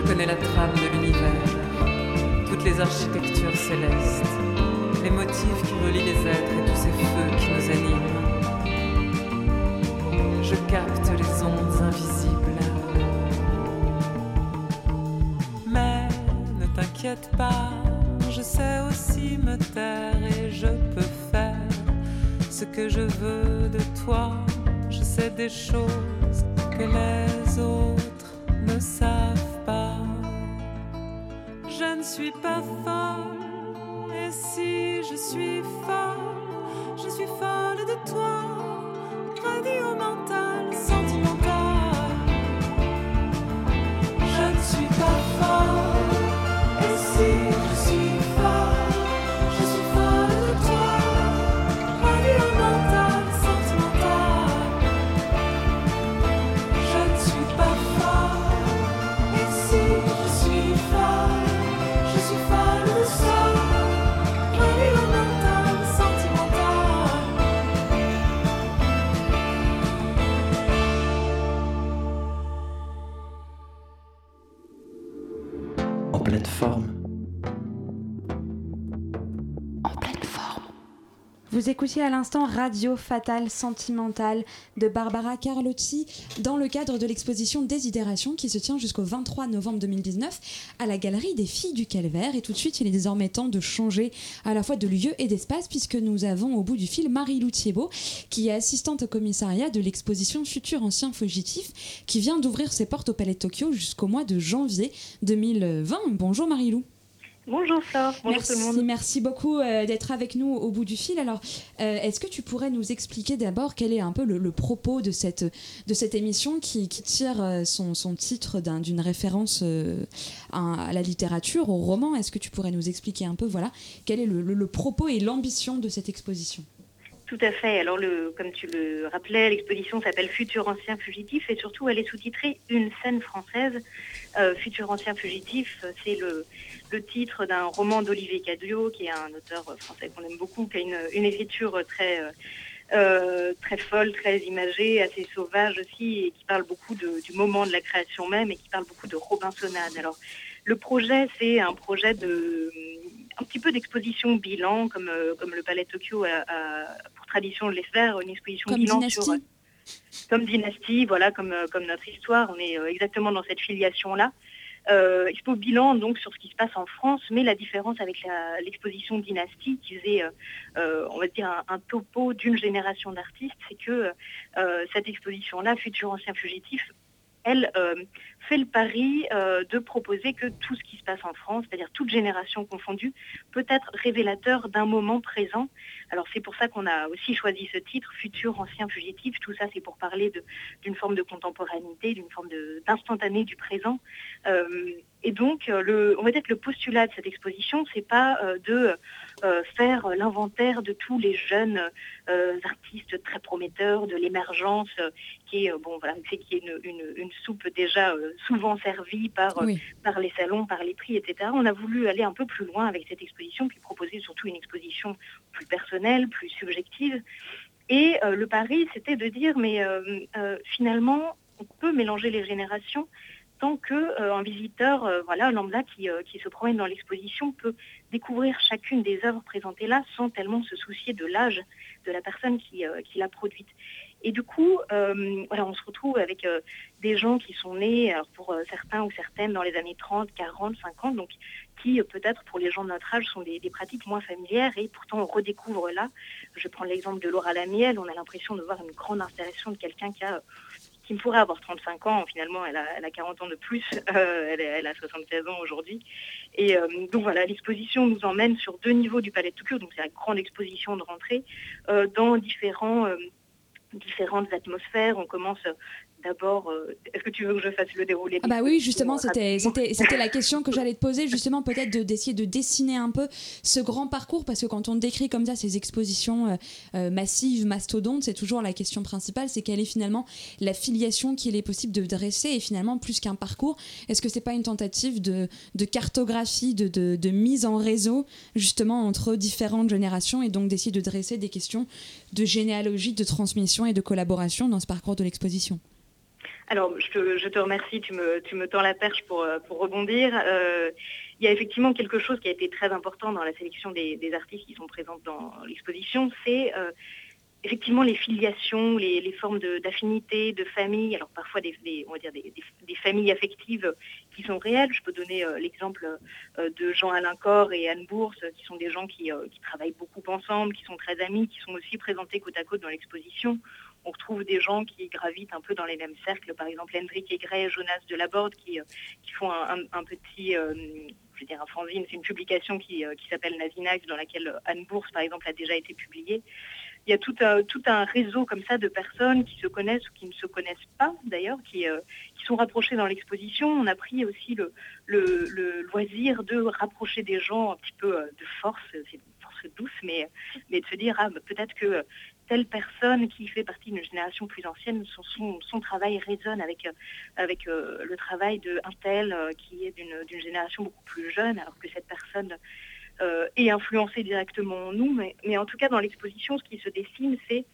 H: Connais la trame de l'univers, toutes les architectures célestes, les qui relient les êtres et tous ces feux qui nous animent. Je capte les ondes invisibles. Mais ne t'inquiète pas, je sais aussi me taire et je peux faire ce que je veux de toi. Je sais des choses que les autres ne savent pas. Je ne suis pas folle, toi.
E: Pleine.
B: Vous écoutiez à l'instant Radio Fatale Sentimentale de Barbara Carlotti dans le cadre de l'exposition Désidération qui se tient jusqu'au 23 novembre 2019 à la Galerie des Filles du Calvaire. Et tout de suite, il est désormais temps de changer à la fois de lieu et d'espace puisque nous avons au bout du fil Marie-Lou qui est assistante au commissariat de l'exposition Futur Ancien Fugitif qui vient d'ouvrir ses portes au Palais de Tokyo jusqu'au mois de janvier 2020. Bonjour Marie-Lou.
I: Bonjour Flore, bonjour
B: merci,
I: tout le monde.
B: merci beaucoup euh, d'être avec nous au bout du fil. Alors, euh, est-ce que tu pourrais nous expliquer d'abord quel est un peu le, le propos de cette, de cette émission qui, qui tire euh, son, son titre d'un- d'une référence à, à la littérature, au roman? Est-ce que tu pourrais nous expliquer un peu voilà, quel est le, le- le propos et l'ambition de cette exposition?
I: Tout à fait. Alors, le, comme tu le rappelais, l'exposition s'appelle Futur Ancien Fugitif et surtout, elle est sous-titrée Une scène française. Euh, Futur Ancien Fugitif, c'est le, le titre d'un roman d'Olivier Cadio, qui est un auteur français qu'on aime beaucoup, qui a une, une écriture très, euh, euh, très folle, très imagée, assez sauvage aussi, et qui parle beaucoup de- du moment de la création même et qui parle beaucoup de Robinsonade. Alors, le projet, c'est un projet de un petit peu d'exposition bilan, comme, euh, comme le Palais de Tokyo a, a pour tradition de les faire, une exposition
B: Comme
I: bilan
B: Dynastie
I: sur comme dynastie, voilà, comme, comme notre histoire, on est exactement dans cette filiation-là. Euh, expo bilan donc sur ce qui se passe en France, mais la différence avec l'exposition Dynastie qui faisait, euh, euh, on va dire, un, un topo d'une génération d'artistes, c'est que euh, cette exposition-là, Futur Ancien Fugitif, elle euh, fait le pari euh, de proposer que tout ce qui se passe en France, c'est-à-dire toute génération confondue, peut être révélateur d'un moment présent. Alors c'est pour ça qu'on a aussi choisi ce titre, Futur Ancien Fugitif. Tout ça, c'est pour parler d'une forme de contemporanéité, d'une forme d'instantané du présent. Euh, et donc, euh, le, on va dire que le postulat de cette exposition, c'est pas euh, de euh, faire l'inventaire de tous les jeunes artistes très prometteurs, de l'émergence, qui est bon voilà, qui est une, une- une soupe déjà souvent servie par
B: Oui.
I: par les salons, par les prix, etc. On a voulu aller un peu plus loin avec cette exposition, puis proposer surtout une exposition plus personnelle, plus subjective. Et euh, le pari, c'était de dire, mais euh, euh, finalement, on peut mélanger les générations tant que euh, visiteur, euh, voilà, lambda qui, euh, qui se promène dans l'exposition peut découvrir chacune des œuvres présentées là sans tellement se soucier de l'âge de la personne qui, qui l'a produite. Et du coup, on se retrouve avec des gens qui sont nés, alors pour certains ou certaines, dans les années 30, 40, 50, donc qui peut-être pour les gens de notre âge sont des, pratiques moins familières et pourtant on redécouvre là. Je prends l'exemple de Laura Lamiel, on a l'impression de voir une grande installation de quelqu'un qui a qui me pourrait avoir 35 ans, finalement elle a, 40 ans de plus, euh, elle, a 76 ans aujourd'hui. Et euh, donc voilà, l'exposition nous emmène sur deux niveaux du Palais de Tokyo, donc c'est la grande exposition de rentrée, euh, dans différents différentes atmosphères. On commence d'abord, euh, est-ce que tu veux que je fasse le déroulé
B: ah Bah oui, justement, c'était la question que j'allais te poser, justement, peut-être d'essayer de, dessiner un peu ce grand parcours, parce que quand on décrit comme ça ces expositions euh, euh, massives, mastodontes, c'est toujours la question principale, c'est quelle est finalement la filiation qu'il est possible de dresser, et finalement, plus qu'un parcours, est-ce que c'est pas une tentative de, cartographie, de, de, mise en réseau, justement, entre différentes générations, et donc d'essayer de dresser des questions de généalogie, de transmission et de collaboration dans ce parcours de l'exposition?
I: Alors, je te, remercie, tu me, tends la perche pour, euh, rebondir. Euh, il y a effectivement quelque chose qui a été très important dans la sélection des, artistes qui sont présents dans l'exposition, c'est euh, effectivement les filiations, les, formes d'affinité, de, famille, alors parfois des, on va dire des, familles affectives qui sont réelles. Je peux donner l'exemple de Jean-Alain Corr et Anne Bourse, qui sont des gens qui, travaillent beaucoup ensemble, qui sont très amis, qui sont aussi présentés côte à côte dans l'exposition on retrouve des gens qui gravitent un peu dans les mêmes cercles, par exemple Hendrik Egret et Jonas Delaborde qui, euh, qui font un, petit, euh, je veux dire un fanzine, c'est une publication qui, euh, s'appelle Nazinax dans laquelle Anne Bourse par exemple a déjà été publiée. Il y a tout un, réseau comme ça de personnes qui se connaissent ou qui ne se connaissent pas d'ailleurs, qui, sont rapprochées dans l'exposition. On a pris aussi le, le, loisir de rapprocher des gens un petit peu de force, c'est une force douce, mais, mais de se dire, ah, peut-être que telle personne qui fait partie d'une génération plus ancienne, son, travail résonne avec, euh, avec euh, le travail d'un tel euh, qui est d'une génération beaucoup plus jeune, alors que cette personne est influencée directement en nous. Mais, mais en tout cas, dans l'exposition, ce qui se dessine, c'est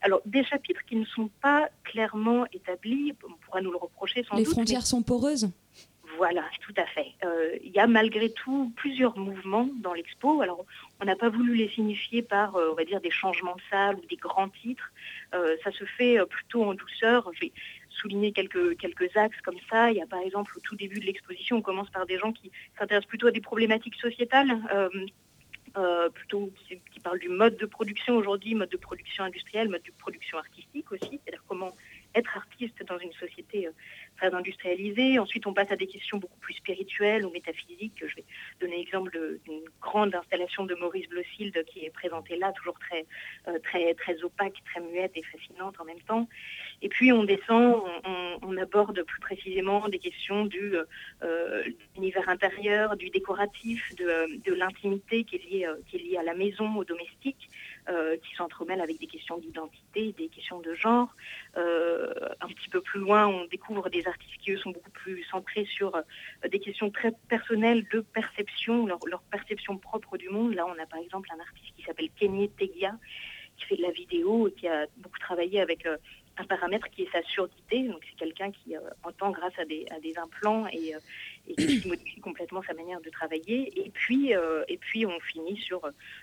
I: alors, des chapitres qui ne sont pas clairement établis, on pourra nous le reprocher sans
B: Les
I: doute.
B: Les frontières sont poreuses
I: voilà, tout à fait. Euh, il y a malgré tout plusieurs mouvements dans l'expo. Alors, on n'a pas voulu les signifier par, euh, on va dire, des changements de salle ou des grands titres. Euh, ça se fait plutôt en douceur. Je vais souligner quelques, axes comme ça. Il y a par exemple, au tout début de l'exposition, on commence par des gens qui s'intéressent plutôt à des problématiques sociétales. plutôt qui, qui, parlent du mode de production aujourd'hui, mode de production industrielle, mode de production artistique aussi, c'est-à-dire comment être artiste dans une société euh, très industrialisée. Ensuite, on passe à des questions beaucoup plus spirituelles ou métaphysiques. Je vais donner l'exemple d'une grande installation de Maurice Blossilde qui est présentée là, toujours très, euh, très, très opaque, très muette et fascinante en même temps. Et puis, on descend, on, aborde plus précisément des questions du euh, l'univers intérieur, du décoratif, de, l'intimité qui, qui est liée à la maison, au domestique. Euh, qui s'entremêlent avec des questions d'identité, des questions de genre. Euh, un petit peu plus loin, on découvre des artistes qui, eux, sont beaucoup plus centrés sur euh, des questions très personnelles de perception, leur, perception propre du monde. Là, on a par exemple un artiste qui s'appelle Kenny Tegia, qui fait de la vidéo et qui a beaucoup travaillé avec un paramètre qui est sa surdité. Donc c'est quelqu'un qui entend grâce à des, implants et, qui modifie complètement sa manière de travailler. Et puis, et puis on finit sur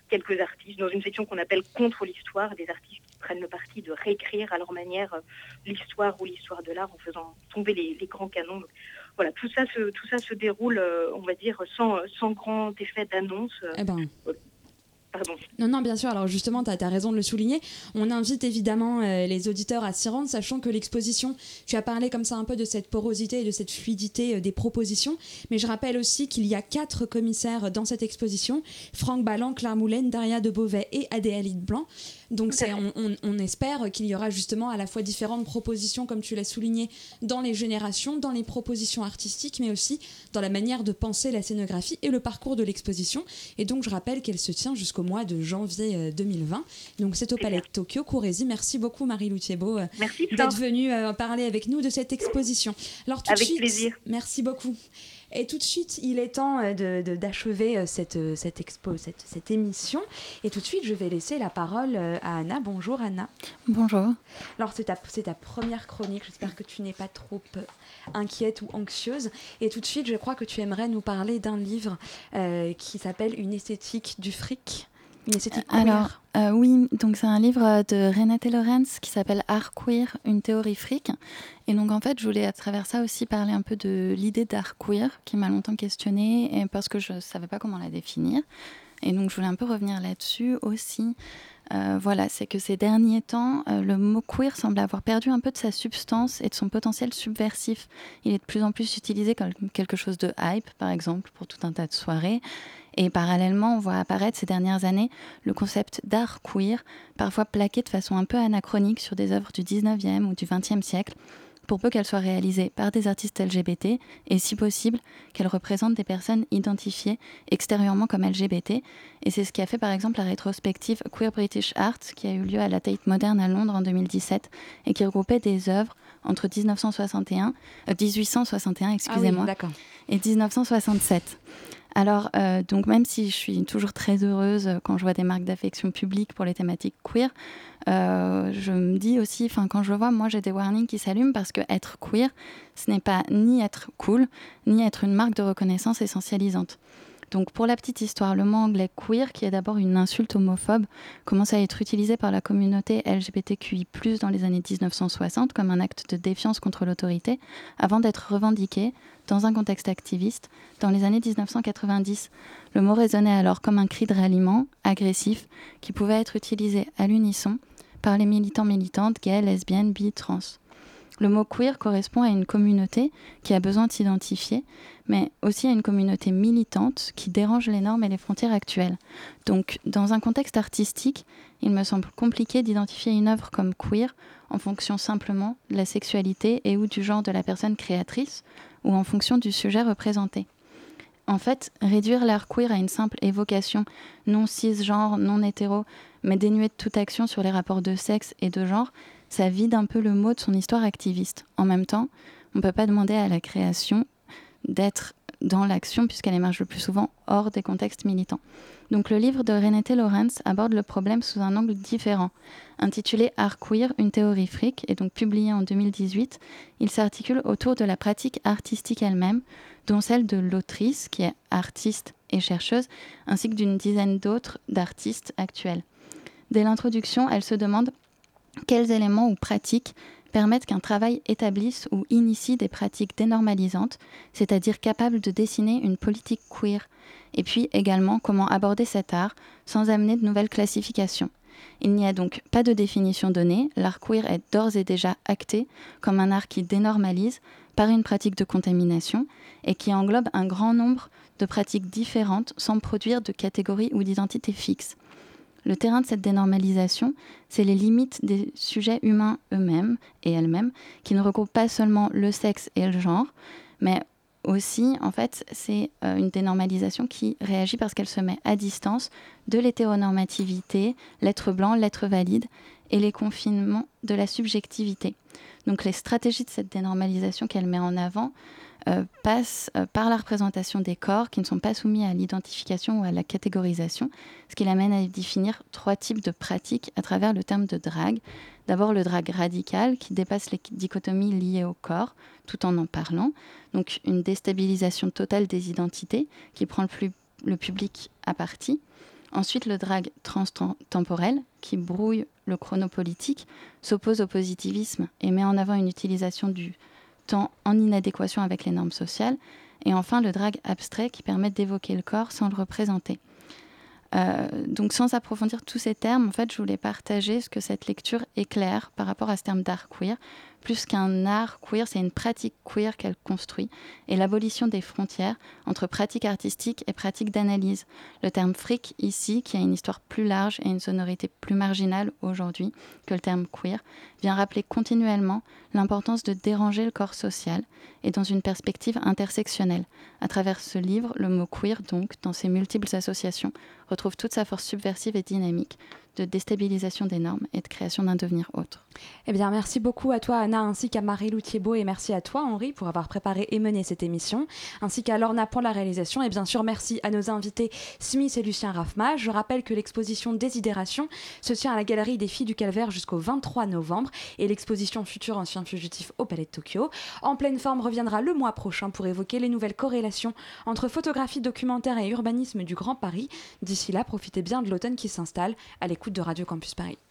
I: quelques artistes dans une section qu'on appelle contre l'histoire, des artistes qui prennent le parti de réécrire à leur manière l'histoire ou l'histoire de l'art en faisant tomber les, grands canons. Voilà, tout ça se, tout ça se déroule, on va dire, sans, sans grand effet d'annonce.
B: Eh ben. Non, non, bien sûr. Alors justement, tu as, raison de le souligner. On invite évidemment euh, les auditeurs à s'y rendre, sachant que l'exposition, tu as parlé comme ça un peu de cette porosité et de cette fluidité euh, des propositions. Mais je rappelle aussi qu'il y a quatre commissaires dans cette exposition. Franck Ballan, Claire Moulin, Daria de Beauvais et Adélaïde Blanc. Donc on, espère qu'il y aura justement à la fois différentes propositions, comme tu l'as souligné, dans les générations, dans les propositions artistiques, mais aussi dans la manière de penser la scénographie et le parcours de l'exposition. Et donc je rappelle qu'elle se tient jusqu'au mois de janvier 2020. Euh, donc c'est au Palais de Tokyo, Courrézy. Merci beaucoup Marie Loutiebo euh, d'être venue euh, parler avec nous de cette exposition.
I: Alors tout de suite, plaisir.
B: merci beaucoup. Et tout de suite, il est temps euh, d'achever euh, cette, euh, cette expo, cette, cette, émission. Et tout de suite, je vais laisser la parole à Anna. Bonjour Anna.
J: Bonjour.
B: Alors c'est ta, ta première chronique, j'espère que tu n'es pas trop inquiète ou anxieuse. Et tout de suite, je crois que tu aimerais nous parler d'un livre qui s'appelle Une esthétique du fric
J: Alors, euh, oui, donc c'est un livre de Renate Lorenz qui s'appelle Art queer, une théorie fric. Et donc en fait, je voulais à travers ça aussi parler un peu de l'idée d'art queer qui m'a longtemps questionnée parce que je ne savais pas comment la définir. Et donc je voulais un peu revenir là-dessus aussi. Euh, voilà, c'est que ces derniers temps, euh, le mot queer semble avoir perdu un peu de sa substance et de son potentiel subversif. Il est de plus en plus utilisé comme quelque chose de hype, par exemple, pour tout un tas de soirées. Et parallèlement, on voit apparaître ces dernières années le concept d'art queer, parfois plaqué de façon un peu anachronique sur des œuvres du 19e ou du 20e siècle, pour peu qu'elles soient réalisées par des artistes LGBT et si possible qu'elles représentent des personnes identifiées extérieurement comme LGBT. Et c'est ce qui a fait par exemple la rétrospective Queer British Art qui a eu lieu à la Tate Modern à Londres en 2017 et qui regroupait des œuvres entre 1961, 1861 excusez-moi, et 1967. Alors, euh, donc même si je suis toujours très heureuse quand je vois des marques d'affection publique pour les thématiques queer, euh, je me dis aussi, quand je le vois, moi j'ai des warnings qui s'allument parce que être queer, ce n'est pas ni être cool, ni être une marque de reconnaissance essentialisante. Donc pour la petite histoire, le mot anglais queer, qui est d'abord une insulte homophobe, commence à être utilisé par la communauté LGBTQI+ dans les années 1960 comme un acte de défiance contre l'autorité, avant d'être revendiqué dans un contexte activiste dans les années 1990. Le mot résonnait alors comme un cri de ralliement agressif qui pouvait être utilisé à l'unisson par les militants militantes gays, lesbiennes, bi, trans. Le mot queer correspond à une communauté qui a besoin de s'identifier, mais aussi à une communauté militante qui dérange les normes et les frontières actuelles. Donc, dans un contexte artistique, il me semble compliqué d'identifier une œuvre comme queer en fonction simplement de la sexualité et ou du genre de la personne créatrice, ou en fonction du sujet représenté. En fait, réduire l'art queer à une simple évocation non cisgenre, non hétéro, mais dénuée de toute action sur les rapports de sexe et de genre, ça vide un peu le mot de son histoire activiste. En même temps, on ne peut pas demander à la création d'être dans l'action puisqu'elle émerge le plus souvent hors des contextes militants. Donc le livre de Renate Lorenz aborde le problème sous un angle différent. Intitulé Art queer, une théorie fric, et donc publié en 2018, il s'articule autour de la pratique artistique elle-même, dont celle de l'autrice, qui est artiste et chercheuse, ainsi que d'une dizaine d'autres d'artistes actuels. Dès l'introduction, elle se demande quels éléments ou pratiques permettent qu'un travail établisse ou initie des pratiques dénormalisantes, c'est-à-dire capables de dessiner une politique queer, et puis également comment aborder cet art sans amener de nouvelles classifications? Il n'y a donc pas de définition donnée, l'art queer est d'ores et déjà acté comme un art qui dénormalise par une pratique de contamination et qui englobe un grand nombre de pratiques différentes sans produire de catégorie ou d'identité fixe. Le terrain de cette dénormalisation, c'est les limites des sujets humains eux-mêmes et elles-mêmes, qui ne regroupent pas seulement le sexe et le genre, mais aussi, en fait, c'est euh, une dénormalisation qui réagit parce qu'elle se met à distance de l'hétéronormativité, l'être blanc, l'être valide et les confinements de la subjectivité. Donc les stratégies de cette dénormalisation qu'elle met en avant euh, passe euh, par la représentation des corps qui ne sont pas soumis à l'identification ou à la catégorisation, ce qui l'amène à définir trois types de pratiques à travers le terme de drague. D'abord le drague radical qui dépasse les dichotomies liées au corps tout en en parlant, donc une déstabilisation totale des identités qui prend le, le public à partie. Ensuite, le drag transtemporel, qui brouille le chronopolitique, s'oppose au positivisme et met en avant une utilisation du en inadéquation avec les normes sociales. Et enfin, le drag abstrait qui permet d'évoquer le corps sans le représenter. Euh, donc sans approfondir tous ces termes, en fait, je voulais partager ce que cette lecture éclaire par rapport à ce terme d'art plus qu'un art queer, c'est une pratique queer qu'elle construit, et l'abolition des frontières entre pratique artistique et pratique d'analyse. Le terme fric ici, qui a une histoire plus large et une sonorité plus marginale aujourd'hui que le terme queer, vient rappeler continuellement l'importance de déranger le corps social et dans une perspective intersectionnelle. À travers ce livre, le mot queer, donc, dans ses multiples associations, retrouve toute sa force subversive et dynamique, de déstabilisation des normes et de création d'un devenir autre.
B: Eh bien, merci beaucoup à toi, Anna, ainsi qu'à Marie-Lou et merci à toi, Henri, pour avoir préparé et mené cette émission, ainsi qu'à Lorna pour la réalisation, et bien sûr, merci à nos invités Smith et Lucien Raffma. Je rappelle que l'exposition Désidération se tient à la Galerie des Filles du Calvaire jusqu'au 23 novembre, et l'exposition Futur Ancien Fugitif au Palais de Tokyo. En pleine forme reviendra le mois prochain pour évoquer les nouvelles corrélations entre photographie documentaire et urbanisme du Grand Paris. D'ici là, profitez bien de l'automne qui s'installe à de Radio Campus Paris.